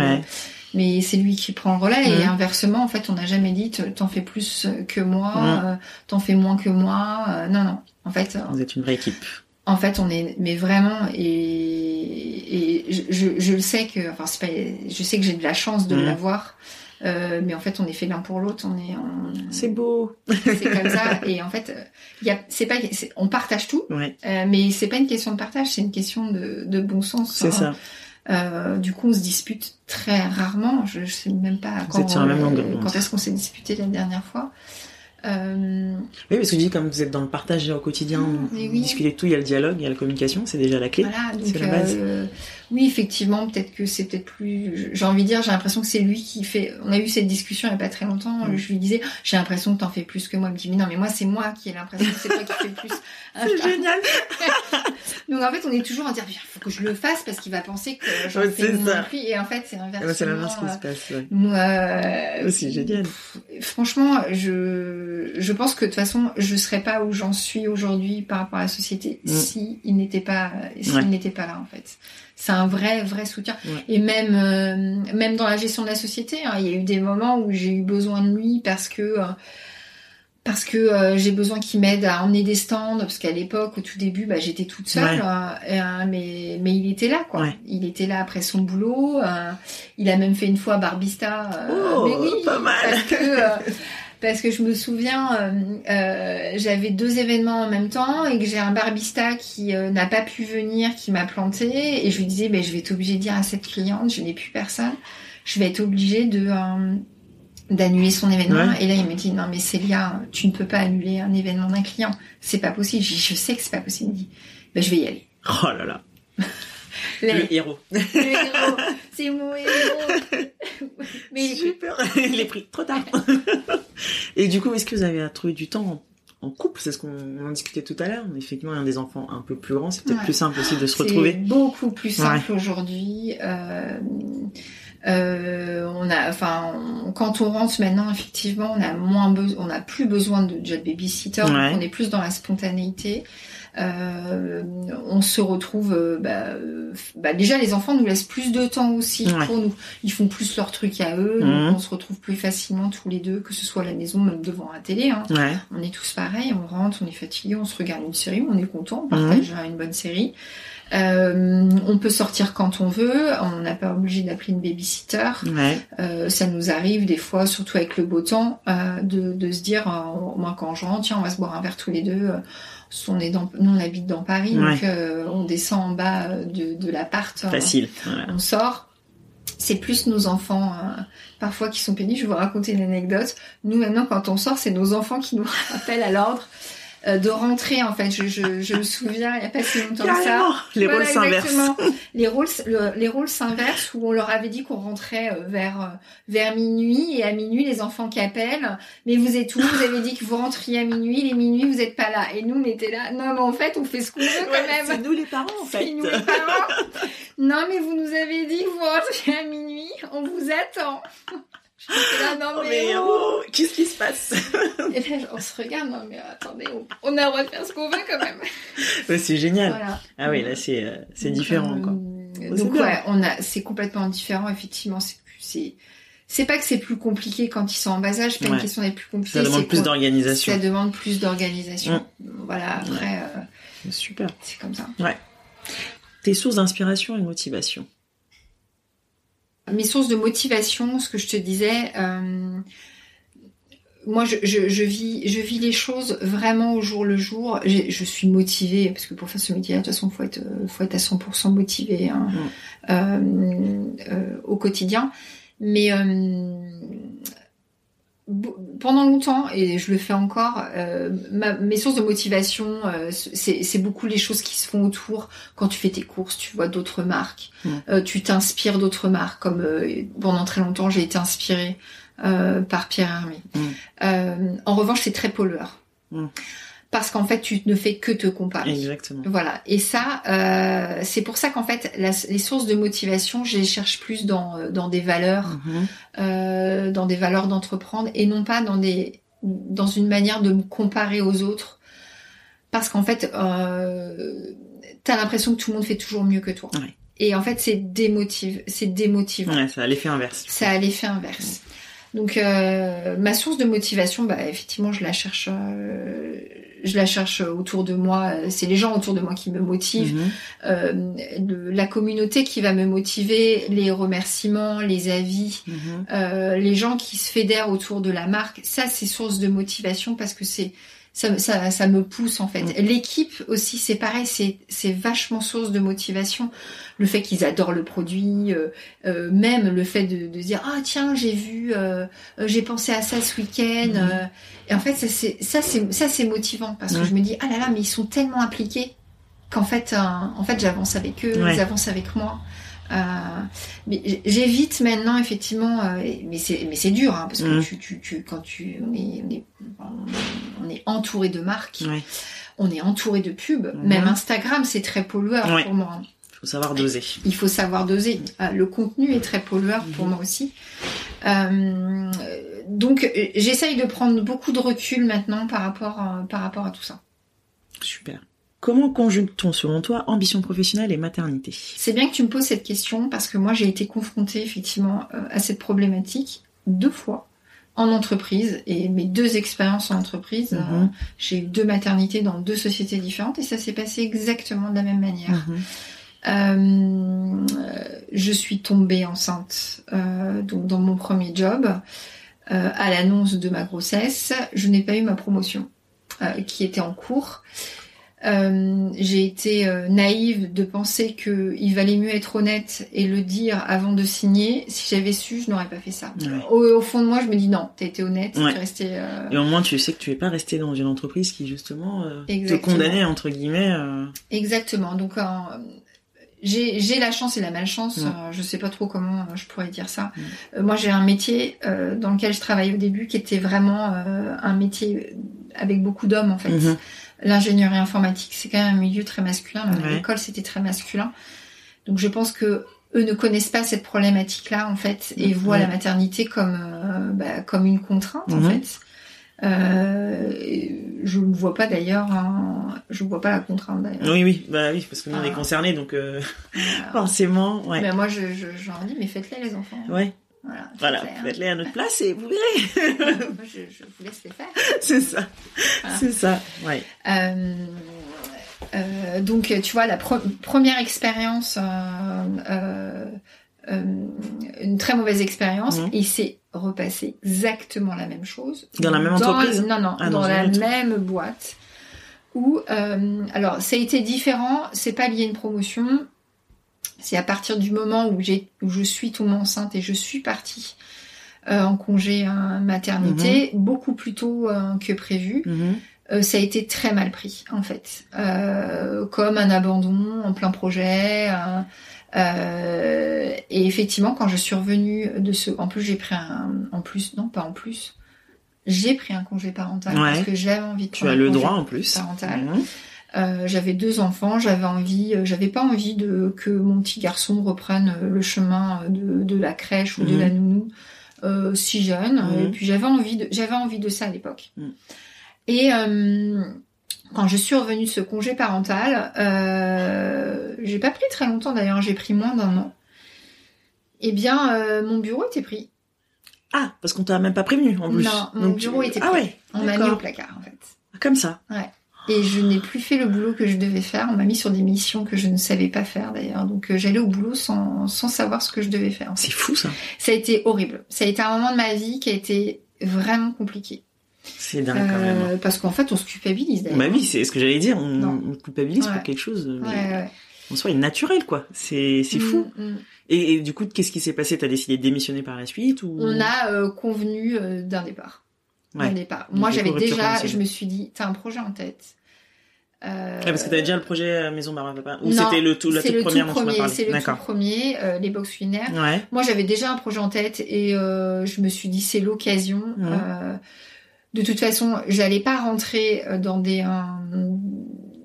mais c'est lui qui prend le relais. Et inversement en fait on n'a jamais dit te- t'en fais plus que moi euh, t'en fais moins que moi euh, non non. En fait euh, Vous êtes une vraie équipe. en fait on est mais vraiment et, et je, je, je le sais que enfin c'est pas je sais que j'ai de la chance de l'avoir euh, mais en fait on est fait l'un pour l'autre on est on- C'est beau. c'est comme ça et en fait euh, il y a c'est pas c'est- on partage tout Ouais, euh, mais c'est pas une question de partage c'est une question de, de bon sens c'est hein. ça. Euh, du coup, on se dispute très rarement. Je, je sais même pas Vous quand, la même euh, quand est-ce qu'on s'est disputé la dernière fois. Euh, Oui, parce que je dis, comme vous êtes dans le partage au quotidien, mais vous oui. discutez de tout, il y a le dialogue, il y a la communication, c'est déjà la clé. voilà, donc c'est la base. euh, oui, effectivement, peut-être que c'est peut-être plus. J'ai envie de dire, j'ai l'impression que c'est lui qui fait. On a eu cette discussion il y a pas très longtemps. Mm. Je lui disais, j'ai l'impression que t'en fais plus que moi. Il me dit, mais non, mais moi c'est moi qui ai l'impression que c'est toi qui fais plus. Ah, je- génial. Donc en fait, on est toujours à dire, il faut que je le fasse parce qu'il va penser que j'en Ouais, fais c'est moins. Et en fait, c'est inversement. Ah bah, c'est l'inverse qui euh, se passe. ouais. Moi, euh, Oh, c'est génial. pff, Franchement, je, je pense que de toute façon, je serais pas où j'en suis aujourd'hui par rapport à la société Mm. si il n'était pas, s'il Ouais. n'était pas là en fait. C'est un vrai, vrai soutien. Ouais. Et même, euh, même dans la gestion de la société, hein, il y a eu des moments où j'ai eu besoin de lui parce que. euh, parce que euh, j'ai besoin qu'il m'aide à emmener des stands, parce qu'à l'époque, au tout début, bah, j'étais toute seule, Ouais. euh, mais, mais il était là, quoi. Ouais. Il était là après son boulot. euh, il a même fait une fois Barbista. euh, Oh, mais oui, pas mal. Parce que, euh, parce que je me souviens, euh, euh, j'avais deux événements en même temps et que j'ai un Barbista qui euh, n'a pas pu venir, qui m'a planté, et je lui disais, ben, je vais être obligée de dire à cette cliente, je n'ai plus personne, je vais être obligée de d'annuler son événement. Ouais. Et là, il me dit, non mais Célia, tu ne peux pas annuler un événement d'un client, c'est pas possible. Je, dis, je sais que c'est pas possible. Il me dit, ben, je vais y aller. Oh là là. Le, Le héros. le héros, c'est mon héros. mais Super. Il est pris trop tard. Et du coup, est-ce que vous avez trouvé du temps en couple? C'est ce qu'on en discutait tout à l'heure. Effectivement, il y a des enfants un peu plus grands, c'est peut-être Ouais. plus simple aussi de se C'est retrouver. beaucoup plus simple aujourd'hui. Euh, euh, on a, enfin, on- quand on rentre maintenant, effectivement, on a moins besoin, on n'a plus besoin de job babysitter. Ouais. on est plus dans la spontanéité. Euh, on se retrouve, euh, bah, euh, bah, déjà les enfants nous laissent plus de temps aussi Ouais. pour nous. Ils font plus leur truc à eux, Mhm. donc on se retrouve plus facilement tous les deux, que ce soit à la maison, même devant la télé. Hein. Ouais. On est tous pareils, on rentre, on est fatigué, on se regarde une série, on est content, on Mhm. partage une bonne série. Euh, on peut sortir quand on veut, on n'a pas obligé d'appeler une babysitter. Ouais. Euh, ça nous arrive des fois, surtout avec le beau temps, euh, de, de se dire, euh, moi quand je rentre, tiens, on va se boire un verre tous les deux. On est dans, nous on habite dans Paris, Ouais. donc euh, on descend en bas euh, de, de l'appart. euh, Facile. Voilà. on sort. C'est plus nos enfants euh, parfois qui sont pénibles. Je vais vous raconter une anecdote. Nous maintenant, quand on sort, c'est nos enfants qui nous rappellent à l'ordre de rentrer. En fait, je, je, je me souviens, il n'y a pas si longtemps que ça. Les Voilà, rôles s'inversent. Les rôles, le- les rôles s'inversent où on leur avait dit qu'on rentrait euh, vers euh, vers minuit et à minuit les enfants qui appellent. Mais vous êtes où? Vous avez dit que vous rentriez à minuit. Les minuit vous êtes pas là. Et nous on était là. Non mais en fait on fait ce qu'on veut quand Ouais, même. c'est nous les parents en C'est fait. nous les parents. non, mais vous nous avez dit que vous rentriez à minuit. On vous attend. Là, non, Oh, mais, mais oh. oh, qu'est-ce qui se passe? Et là, on se regarde, non, mais attendez, on, a le droit de faire ce qu'on veut quand même. Ouais, C'est génial. Voilà. Ah oui, là c'est euh, c'est différent euh, quoi. Donc, ouais, on a, c'est complètement différent, effectivement. C'est plus, c'est, c'est pas que c'est plus compliqué quand ils sont en bas âge, c'est pas Ouais. une question d'être plus compliqué. Ça demande plus d'organisation. Ça demande plus d'organisation. Voilà, après, euh, Super. c'est comme ça. Tes sources d'inspiration et de motivation. Mes sources de motivation, ce que je te disais, euh, moi je, je, je vis je vis les choses vraiment au jour le jour. J'ai- Je suis motivée parce que pour faire ce métier, de toute façon, faut être faut être à 100% motivé hein, Mm. euh, euh, au quotidien. Mais euh, pendant longtemps, et je le fais encore, euh, ma- mes sources de motivation, euh, c'est beaucoup les choses qui se font autour. Quand tu fais tes courses, tu vois d'autres marques, euh, tu t'inspires d'autres marques. Comme euh, pendant très longtemps, j'ai été inspirée euh, par Pierre Hermé. Euh, en revanche, c'est très pollueur. Parce qu'en fait, tu ne fais que te comparer. Exactement. Voilà. Et ça, euh, c'est pour ça qu'en fait, la- les sources de motivation, je les cherche plus dans, euh, dans des valeurs, Mhm. euh, dans des valeurs d'entreprendre, et non pas dans des, dans une manière de me comparer aux autres, parce qu'en fait, euh, t'as l'impression que tout le monde fait toujours mieux que toi. Ouais. Et en fait, c'est démotive, c'est démotivant. Ouais, ça a l'effet inverse. Ça a l'effet inverse. Donc euh, ma source de motivation, bah effectivement, je la cherche, euh, je la cherche autour de moi. C'est les gens autour de moi qui me motivent, Mhm. euh, le- la communauté qui va me motiver, les remerciements, les avis, Mhm. euh, les gens qui se fédèrent autour de la marque. Ça, c'est source de motivation parce que c'est ça, me- ça, ça me pousse en fait. Mm. L'équipe aussi, c'est pareil, c'est c'est vachement source de motivation. Le fait qu'ils adorent le produit, euh, euh, même le fait de, de dire ah tiens j'ai vu, euh, j'ai pensé à ça ce week-end. Euh, et en fait ça c'est ça c'est ça c'est motivant parce que je me dis ah là là mais ils sont tellement impliqués qu'en fait en fait j'avance avec eux, Ouais. ils avancent avec moi. Euh, mais j'évite maintenant effectivement, euh, mais c'est mais c'est dur hein, parce que Mhm. tu, tu, tu quand tu on est, on est on est entouré de marques, on est entouré de pubs. Mhm. Même Instagram c'est très pollueur pour moi. Faut savoir doser. Il faut savoir doser. Euh, le contenu est très pollueur pour Mhm. moi aussi. Euh, donc j'essaye de prendre beaucoup de recul maintenant par rapport par rapport à tout ça. Super. Comment conjugue-t-on, selon toi, ambition professionnelle et maternité? C'est bien que tu me poses cette question parce que moi j'ai été confrontée effectivement euh, à cette problématique deux fois en entreprise et mes deux expériences en entreprise, Mhm. euh, j'ai eu deux maternités dans deux sociétés différentes et ça s'est passé exactement de la même manière. Mhm. Euh, je suis tombée enceinte euh, donc dans mon premier job à l'annonce de ma grossesse. Je n'ai pas eu ma promotion qui était en cours. Euh, j'ai été euh, naïve de penser que il valait mieux être honnête et le dire avant de signer. Si j'avais su, je n'aurais pas fait ça. Ouais. Au, au fond de moi, je me dis non, t'as été honnête, Ouais. t'es resté. euh, Et au moins, tu sais que tu es pas resté dans une entreprise qui, justement, te condamnait, entre guillemets. Exactement. Donc, j'ai la chance et la malchance. Ouais. je sais pas trop comment je pourrais dire ça. Moi, j'ai un métier dans lequel je travaillais au début qui était vraiment un métier avec beaucoup d'hommes en fait. Mhm. L'ingénierie informatique, c'est quand même un milieu très masculin. Ouais. l'école, c'était très masculin. Donc, je pense que eux ne connaissent pas cette problématique-là en fait et Ouais. voient la maternité comme euh, bah, comme une contrainte en Mhm. fait. Euh, je ne vois pas d'ailleurs, je ne vois pas la contrainte d'ailleurs. Oui, oui, bah oui, parce que nous, on est concernés, donc euh, forcément, ouais. Mais moi, je, je, je dis, mais faites-les les enfants. Ouais, Voilà, voilà, faites-les, à notre place et vous verrez. Moi, je, je vous laisse les faire. c'est ça, Voilà. c'est ça, ouais. Euh, euh, donc, tu vois, la pre- première expérience, euh, euh, euh, une très mauvaise expérience, Mhm. et c'est repassé exactement la même chose. Dans la même entreprise Non, non, Ah, dans, dans la même boîte. Où, euh, alors, ça a été différent, c'est pas lié à une promotion, c'est à partir du moment où, j'ai, où je suis tombée enceinte et je suis partie euh, en congé euh, maternité, beaucoup plus tôt euh, que prévu Mhm. euh, ça a été très mal pris en fait, Euh, comme un abandon en plein projet. euh, euh, et effectivement, quand je suis revenue de ce, en plus j'ai pris un, en plus non pas en plus, j'ai pris un congé parental Ouais. parce que j'avais envie de Tu prendre as un le congé droit en plus. parental. Mhm. Euh, j'avais deux enfants, j'avais envie, euh, j'avais pas envie de que mon petit garçon reprenne euh, le chemin de, de la crèche ou de Mhm. la nounou euh, si jeune. Mhm. Et puis j'avais envie de, j'avais envie de ça à l'époque. Mhm. Et euh, quand je suis revenue de ce congé parental, j'ai pas pris très longtemps d'ailleurs, j'ai pris moins d'un an. Eh bien, mon bureau était pris. Ah, parce qu'on t'a même pas prévenu en plus. Non, mon Donc, bureau était Ah pris. ouais, On m'a mis au placard en fait. Comme ça. Et je n'ai plus fait le boulot que je devais faire. On m'a mis sur des missions que je ne savais pas faire d'ailleurs. Donc euh, j'allais au boulot sans, sans savoir ce que je devais faire. C'est fou ça. Ça a été horrible. Ça a été un moment de ma vie qui a été vraiment compliqué. C'est dingue quand même. Euh, parce qu'en fait, on se culpabilise d'ailleurs. Bah oui, c'est ce que j'allais dire. On, on culpabilise Ouais. pour quelque chose. euh, Ouais, mais ouais. En soi, naturel quoi. C'est c'est fou. Mm, mm. Et, et du coup, qu'est-ce qui s'est passé? T'as décidé de démissionner par la suite ou? On a euh, convenu euh, d'un départ. Ouais. D'un départ. Moi, j'avais déjà, je me suis dit, t'as un projet en tête. Euh, Ah, parce que t'avais déjà le projet euh, Maison Barba Papa Ou c'était le tout la toute le première tout dont tu premier, c'est le tout premier, euh, les box culinaires. Ouais. Moi, j'avais déjà un projet en tête et euh, je me suis dit c'est l'occasion. Euh, de toute façon, j'allais pas rentrer euh, dans des, un-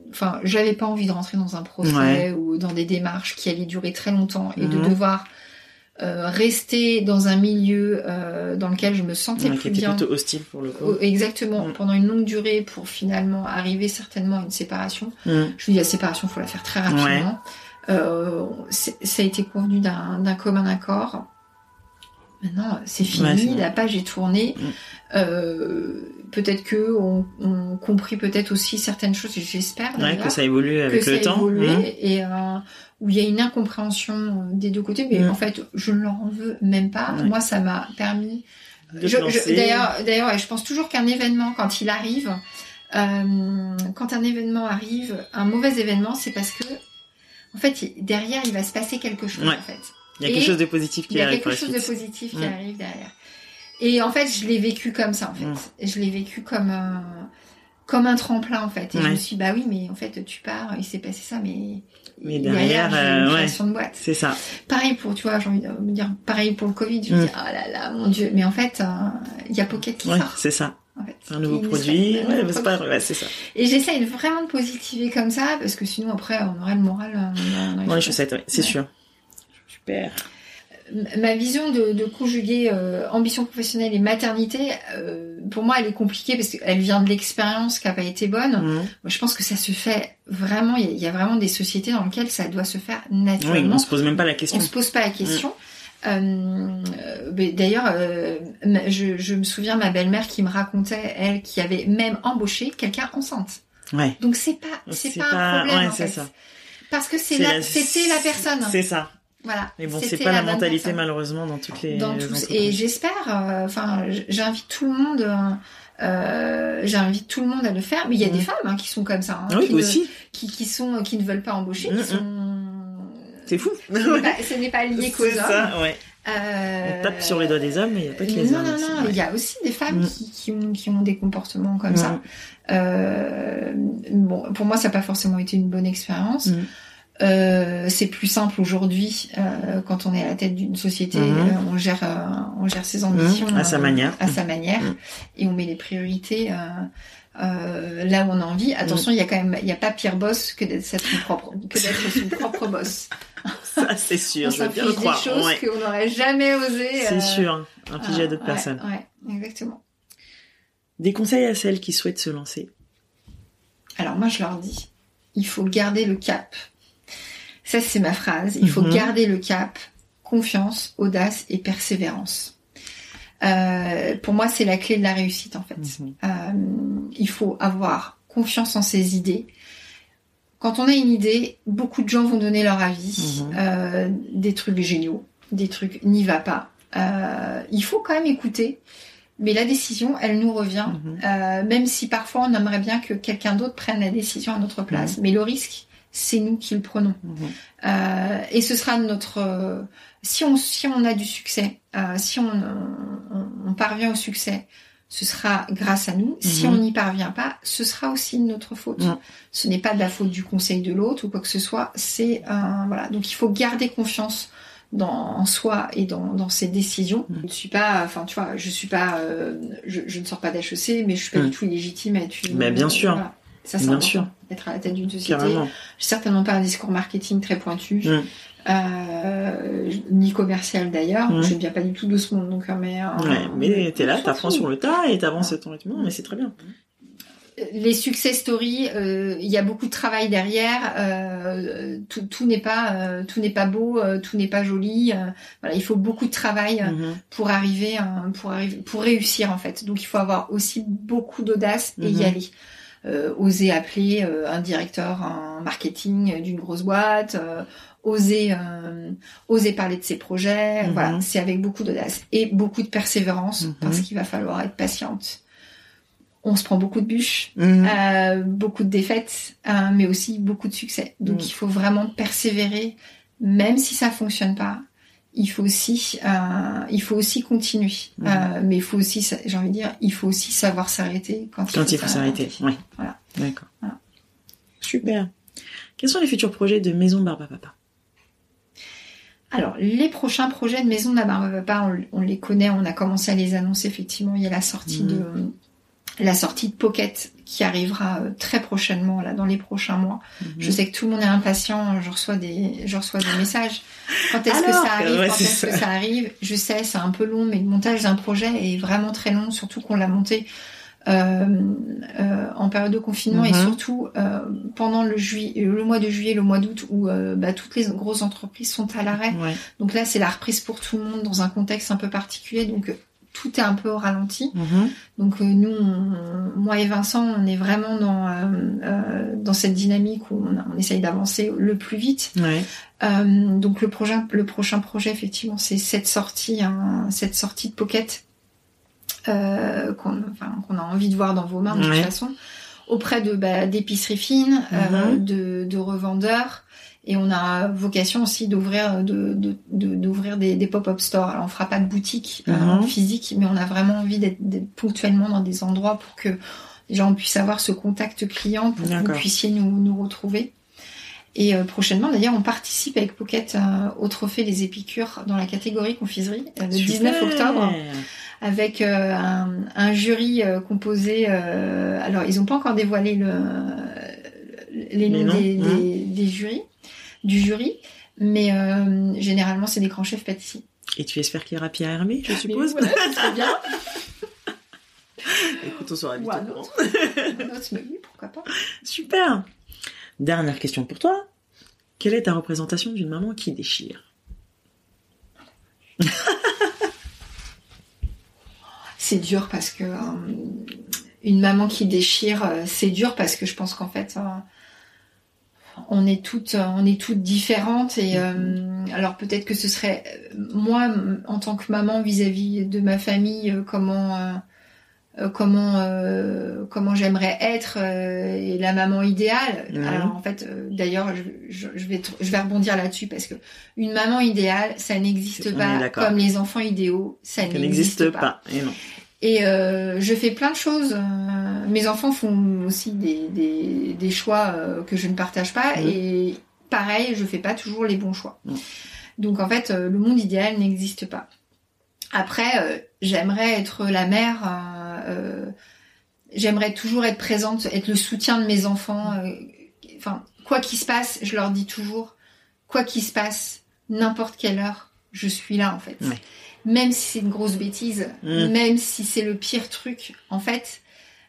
enfin, j'avais pas envie de rentrer dans un procès Ouais. ou dans des démarches qui allaient durer très longtemps et de Mhm. devoir euh, rester dans un milieu euh, dans lequel je me sentais Ouais, plus était bien. plutôt hostile pour le coup. Exactement, Mhm. pendant une longue durée pour finalement arriver certainement à une séparation. Mhm. Je me dis la séparation, faut la faire très rapidement. Euh, ça a été convenu d'un d'un commun accord. Maintenant, c'est fini, Ouais, la page est tournée. Mm. Euh, peut-être que on, on compris peut-être aussi certaines choses, et j'espère que ça évolue avec que le ça temps. évolué Mhm. et euh, où il y a une incompréhension euh, des deux côtés, mais Mm. en fait, je ne leur en veux même pas. Ouais. Moi, ça m'a permis. D'ailleurs, je pense toujours qu'un événement, quand il arrive, euh, quand un événement arrive, un mauvais événement, c'est parce que, en fait, derrière, il va se passer quelque chose. Ouais. En fait, Il y a et quelque chose de positif qui il y a arrive quelque chose de positif qui arrive derrière. Et en fait, je l'ai vécu comme ça, en fait. Mm. Je l'ai vécu comme un, comme un tremplin, en fait. Et je Ouais. me suis dit, bah oui, mais en fait, tu pars, il s'est passé ça, mais, Mais derrière, euh, une ouais. création de boîte. C'est ça. Pareil pour, tu vois, j'ai envie de me dire, pareil pour le Covid. Je me Mm. dis, ah là là, mon Dieu. Mais en fait, euh, il y a Pocket qui Ouais, sort. c'est ça. En fait, Un nouveau produit. Ouais, c'est pas, ouais, ça. Et j'essaye vraiment de positiver comme ça, parce que sinon, après, on aurait le moral euh, dans, Dans les chaussettes, ouais, c'est Ouais. sûr. Super. Ma vision de, de conjuguer euh, ambition professionnelle et maternité, euh, pour moi, elle est compliquée parce qu'elle vient de l'expérience qui n'a pas été bonne. Mhm. Moi, je pense que ça se fait vraiment. Il y, a- il y a vraiment des sociétés dans lesquelles ça doit se faire Oui, naturellement. on se pose même pas la question. on se pose pas la question. Euh, euh, D'ailleurs, euh, je, je me souviens ma belle-mère qui me racontait elle qui avait même embauché quelqu'un enceinte. Ouais. Donc c'est pas c'est pas, pas- un problème ouais, en c'est fait. ça. Parce que c'est la- c'était la personne. C'est ça. Voilà. Mais bon, c'est pas la mentalité personne. malheureusement dans toutes les dans tous et j'espère euh, enfin j'invite tout le monde euh, euh, j'invite tout le monde à le faire mais il y a des femmes hein, qui sont comme ça hein, Ah oui, qui, ne, aussi. qui qui sont qui ne veulent pas embaucher Mhm. qui sont C'est fou. ce n'est pas, pas lié qu'aux hommes ça, ouais. Euh, On tape sur les doigts des hommes, mais il n'y a pas que les non, hommes. non, non, ouais. il y a aussi des femmes Mm. qui, qui, ont, qui ont des comportements comme ça. Euh, bon, pour moi, ça n'a pas forcément été une bonne expérience. Euh, c'est plus simple aujourd'hui euh, quand on est à la tête d'une société, Mhm. euh, on gère, euh, on gère ses ambitions Mhm, à sa euh, manière. à sa manière, Mhm. et on met les priorités là où on a envie. Attention, il y a quand même, il y a pas pire boss que d'être son propre, que d'être son propre boss. Ça, c'est sûr, on je veux bien le s'inflige des croire. choses ouais. qu'on n'aurait jamais osé. C'est sûr, infligé à d'autres ouais, personnes. Ouais, exactement. Des conseils à celles qui souhaitent se lancer. Alors moi, je leur dis, il faut garder le cap. Ça, c'est ma phrase. Il faut Mhm. garder le cap, confiance, audace et persévérance. Euh, pour moi, c'est la clé de la réussite, en fait. Mhm. Euh, il faut avoir confiance en ses idées. Quand on a une idée, beaucoup de gens vont donner leur avis, Mhm. euh, des trucs géniaux, des trucs n'y va pas. Euh, il faut quand même écouter, mais la décision, elle nous revient, euh, même si parfois on aimerait bien que quelqu'un d'autre prenne la décision à notre place. Mais le risque, c'est nous qui le prenons. Mhm. Euh, et ce sera notre euh, si on si on a du succès, euh, si on, on, on parvient au succès, ce sera grâce à nous. Si Mhm. on n'y parvient pas, ce sera aussi de notre faute. Ce n'est pas de la faute du conseil de l'autre ou quoi que ce soit. C'est euh, voilà. Donc il faut garder confiance dans en soi et dans, dans ses décisions. Mhm. Je ne suis pas, enfin tu vois, je suis pas, euh, je, je ne sors pas d'HEC, mais je suis pas du tout illégitime à être une. Mais bien sûr. voilà. Ça, Bien sûr. Être à la tête d'une société. Carrément. Certainement pas un discours marketing très pointu, Mm. euh, ni commercial d'ailleurs. Mm. Je ne viens pas du tout de ce monde, donc euh, mais. euh, Ouais, mais t'es là, t'apprends sur le tas et t'avances à ton rythme, mais c'est très bien. Les success stories, euh, il y a beaucoup de travail derrière. euh, tout tout n'est pas euh, tout n'est pas beau, euh, tout n'est pas joli. euh, voilà, il faut beaucoup de travail euh, Mhm. pour arriver euh, pour arriver pour réussir en fait. Donc il faut avoir aussi beaucoup d'audace et y Mhm. aller. Euh, oser appeler euh, un directeur en marketing d'une grosse boîte, euh, oser euh, oser parler de ses projets, Mhm. voilà, c'est avec beaucoup d'audace et beaucoup de persévérance Mhm. parce qu'il va falloir être patiente. On se prend beaucoup de bûches, Mhm. euh, beaucoup de défaites, euh, mais aussi beaucoup de succès. Donc il faut vraiment persévérer, même si ça fonctionne pas. Il faut aussi, euh, il faut aussi continuer. Mhm. Euh, mais il faut aussi, j'ai envie de dire, il faut aussi savoir s'arrêter quand, Quand il faut s'arrêter. Voilà. D'accord. Voilà. Super. Quels sont les futurs projets de Maison Barba Papa Alors, les prochains projets de Maison de la Barbe Papa, on, on les connaît, on a commencé à les annoncer effectivement. Il y a la sortie Mhm. de la sortie de Pocket qui arrivera euh, très prochainement là dans les prochains mois. Mhm. Je sais que tout le monde est impatient. Je reçois des, je reçois des messages. Quand est-ce que ça arrive? ouais, Quand est-ce que ça. arrive? Je sais, c'est un peu long, mais le montage d'un projet est vraiment très long, surtout qu'on l'a monté euh, euh, en période de confinement et Mhm. surtout euh, pendant le, mois de juillet, le mois d'août où bah, toutes les grosses entreprises sont à l'arrêt. Ouais. Donc là, c'est la reprise pour tout le monde dans un contexte un peu particulier. Donc euh, tout est un peu au ralenti. Mhm. Donc euh, nous, on- moi et Vincent, on est vraiment dans euh, euh, dans cette dynamique où on, on essaye d'avancer le plus vite. Ouais. Euh, donc le prochain le prochain projet effectivement, c'est cette sortie hein, cette sortie de Pocket euh, qu'on enfin, qu'on a envie de voir dans vos mains de Ouais. toute façon auprès de bah, d'épiceries fines, euh, Mhm. de, de revendeurs. Et on a vocation aussi d'ouvrir de, de, de- d'ouvrir des, des pop-up stores. Alors on fera pas de boutique euh, Mhm. physique, mais on a vraiment envie d'être, ponctuellement dans des endroits pour que déjà on puisse avoir ce contact client, pour que vous puissiez nous, nous retrouver. Et euh, prochainement, d'ailleurs, on participe avec Pocket euh, au trophée des Épicures dans la catégorie confiserie euh, le 19 Super. octobre avec euh, un, un jury euh, composé. euh, alors, ils n'ont pas encore dévoilé le, les noms des, hein. des, des jurys, du jury, mais euh, généralement, c'est des grands chefs pâtissiers. Et tu espères qu'il y aura Pierre Hermé, je suppose voilà, c'est bien. Écoute, on sera vite Ou au pourquoi pas. Super. Dernière question pour toi. Quelle est ta représentation d'une maman qui déchire? C'est dur parce que euh, une maman qui déchire, euh, c'est dur parce que je pense qu'en fait, euh, on est toutes, euh, on est toutes différentes et euh, alors peut-être que ce serait euh, moi en tant que maman vis-à-vis de ma famille, comment, euh, comment, euh, comment j'aimerais être euh, et la maman idéale. Mhm. Alors en fait, euh, d'ailleurs, je, je, je vais, je vais rebondir là-dessus parce que une maman idéale, ça n'existe pas comme les enfants idéaux, ça n'existe n'existe pas. pas. Et non. Et euh, je fais plein de choses. euh, mes enfants font aussi des, des, des choix euh, que je ne partage pas. Mhm. Et pareil, je fais pas toujours les bons choix. Mhm. Donc en fait, le monde idéal n'existe pas. Après, euh, j'aimerais être la mère. j'aimerais toujours être présente, être le soutien de mes enfants. euh, Enfin, quoi qu'il se passe, je leur dis toujours, quoi qu'il se passe, n'importe quelle heure, je suis là en fait. Même si c'est une grosse bêtise, Mm. même si c'est le pire truc, en fait,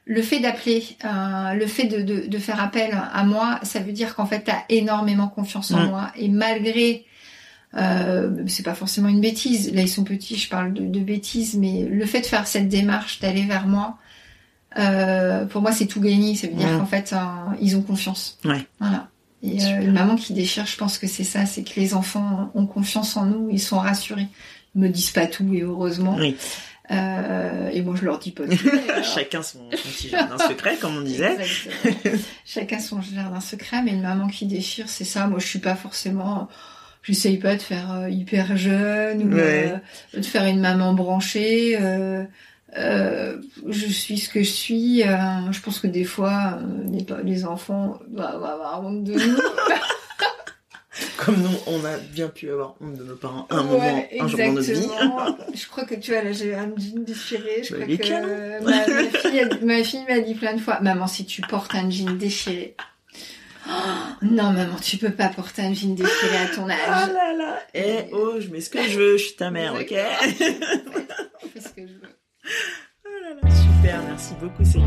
le fait d'appeler, euh, le fait de, de, de faire appel à moi, ça veut dire qu'en fait, tu as énormément confiance en Mm. moi. Et malgré, euh, c'est pas forcément une bêtise, là ils sont petits, je parle de, de bêtises, mais le fait de faire cette démarche, d'aller vers moi, euh, pour moi c'est tout gagné. Ça veut dire Mm. qu'en fait, euh, ils ont confiance. Ouais. Voilà. Et une maman qui déchire, je pense que c'est ça, c'est que les enfants ont confiance en nous, ils sont rassurés. Me disent pas tout et heureusement. Oui. Euh, et moi je leur dis pas tout. Chacun son, son petit jardin secret, comme on disait. Exactement. Chacun son jardin secret, mais une maman qui déchire, c'est ça. Moi, je suis pas forcément. J'essaye pas de faire euh, hyper jeune ou Ouais. euh, de faire une maman branchée. euh, je suis ce que je suis. je pense que des fois, les, les enfants doivent avoir honte de nous. Comme nous, on a bien pu avoir honte de nos parents un Ouais, moment, un jour dans notre vie. exactement. je crois que tu vois, là, j'ai un jean déchiré. Je Bah, crois que ma, ma fille, ma fille m'a dit plein de fois, maman, si tu portes un jean déchiré. Oh, non, maman, tu peux pas porter un jean déchiré à ton Ah âge. là là Eh oh, je mets ce que je veux, je suis ta mère, ok? Je fais ce que je veux. Oh là là, Super, merci beaucoup Célia.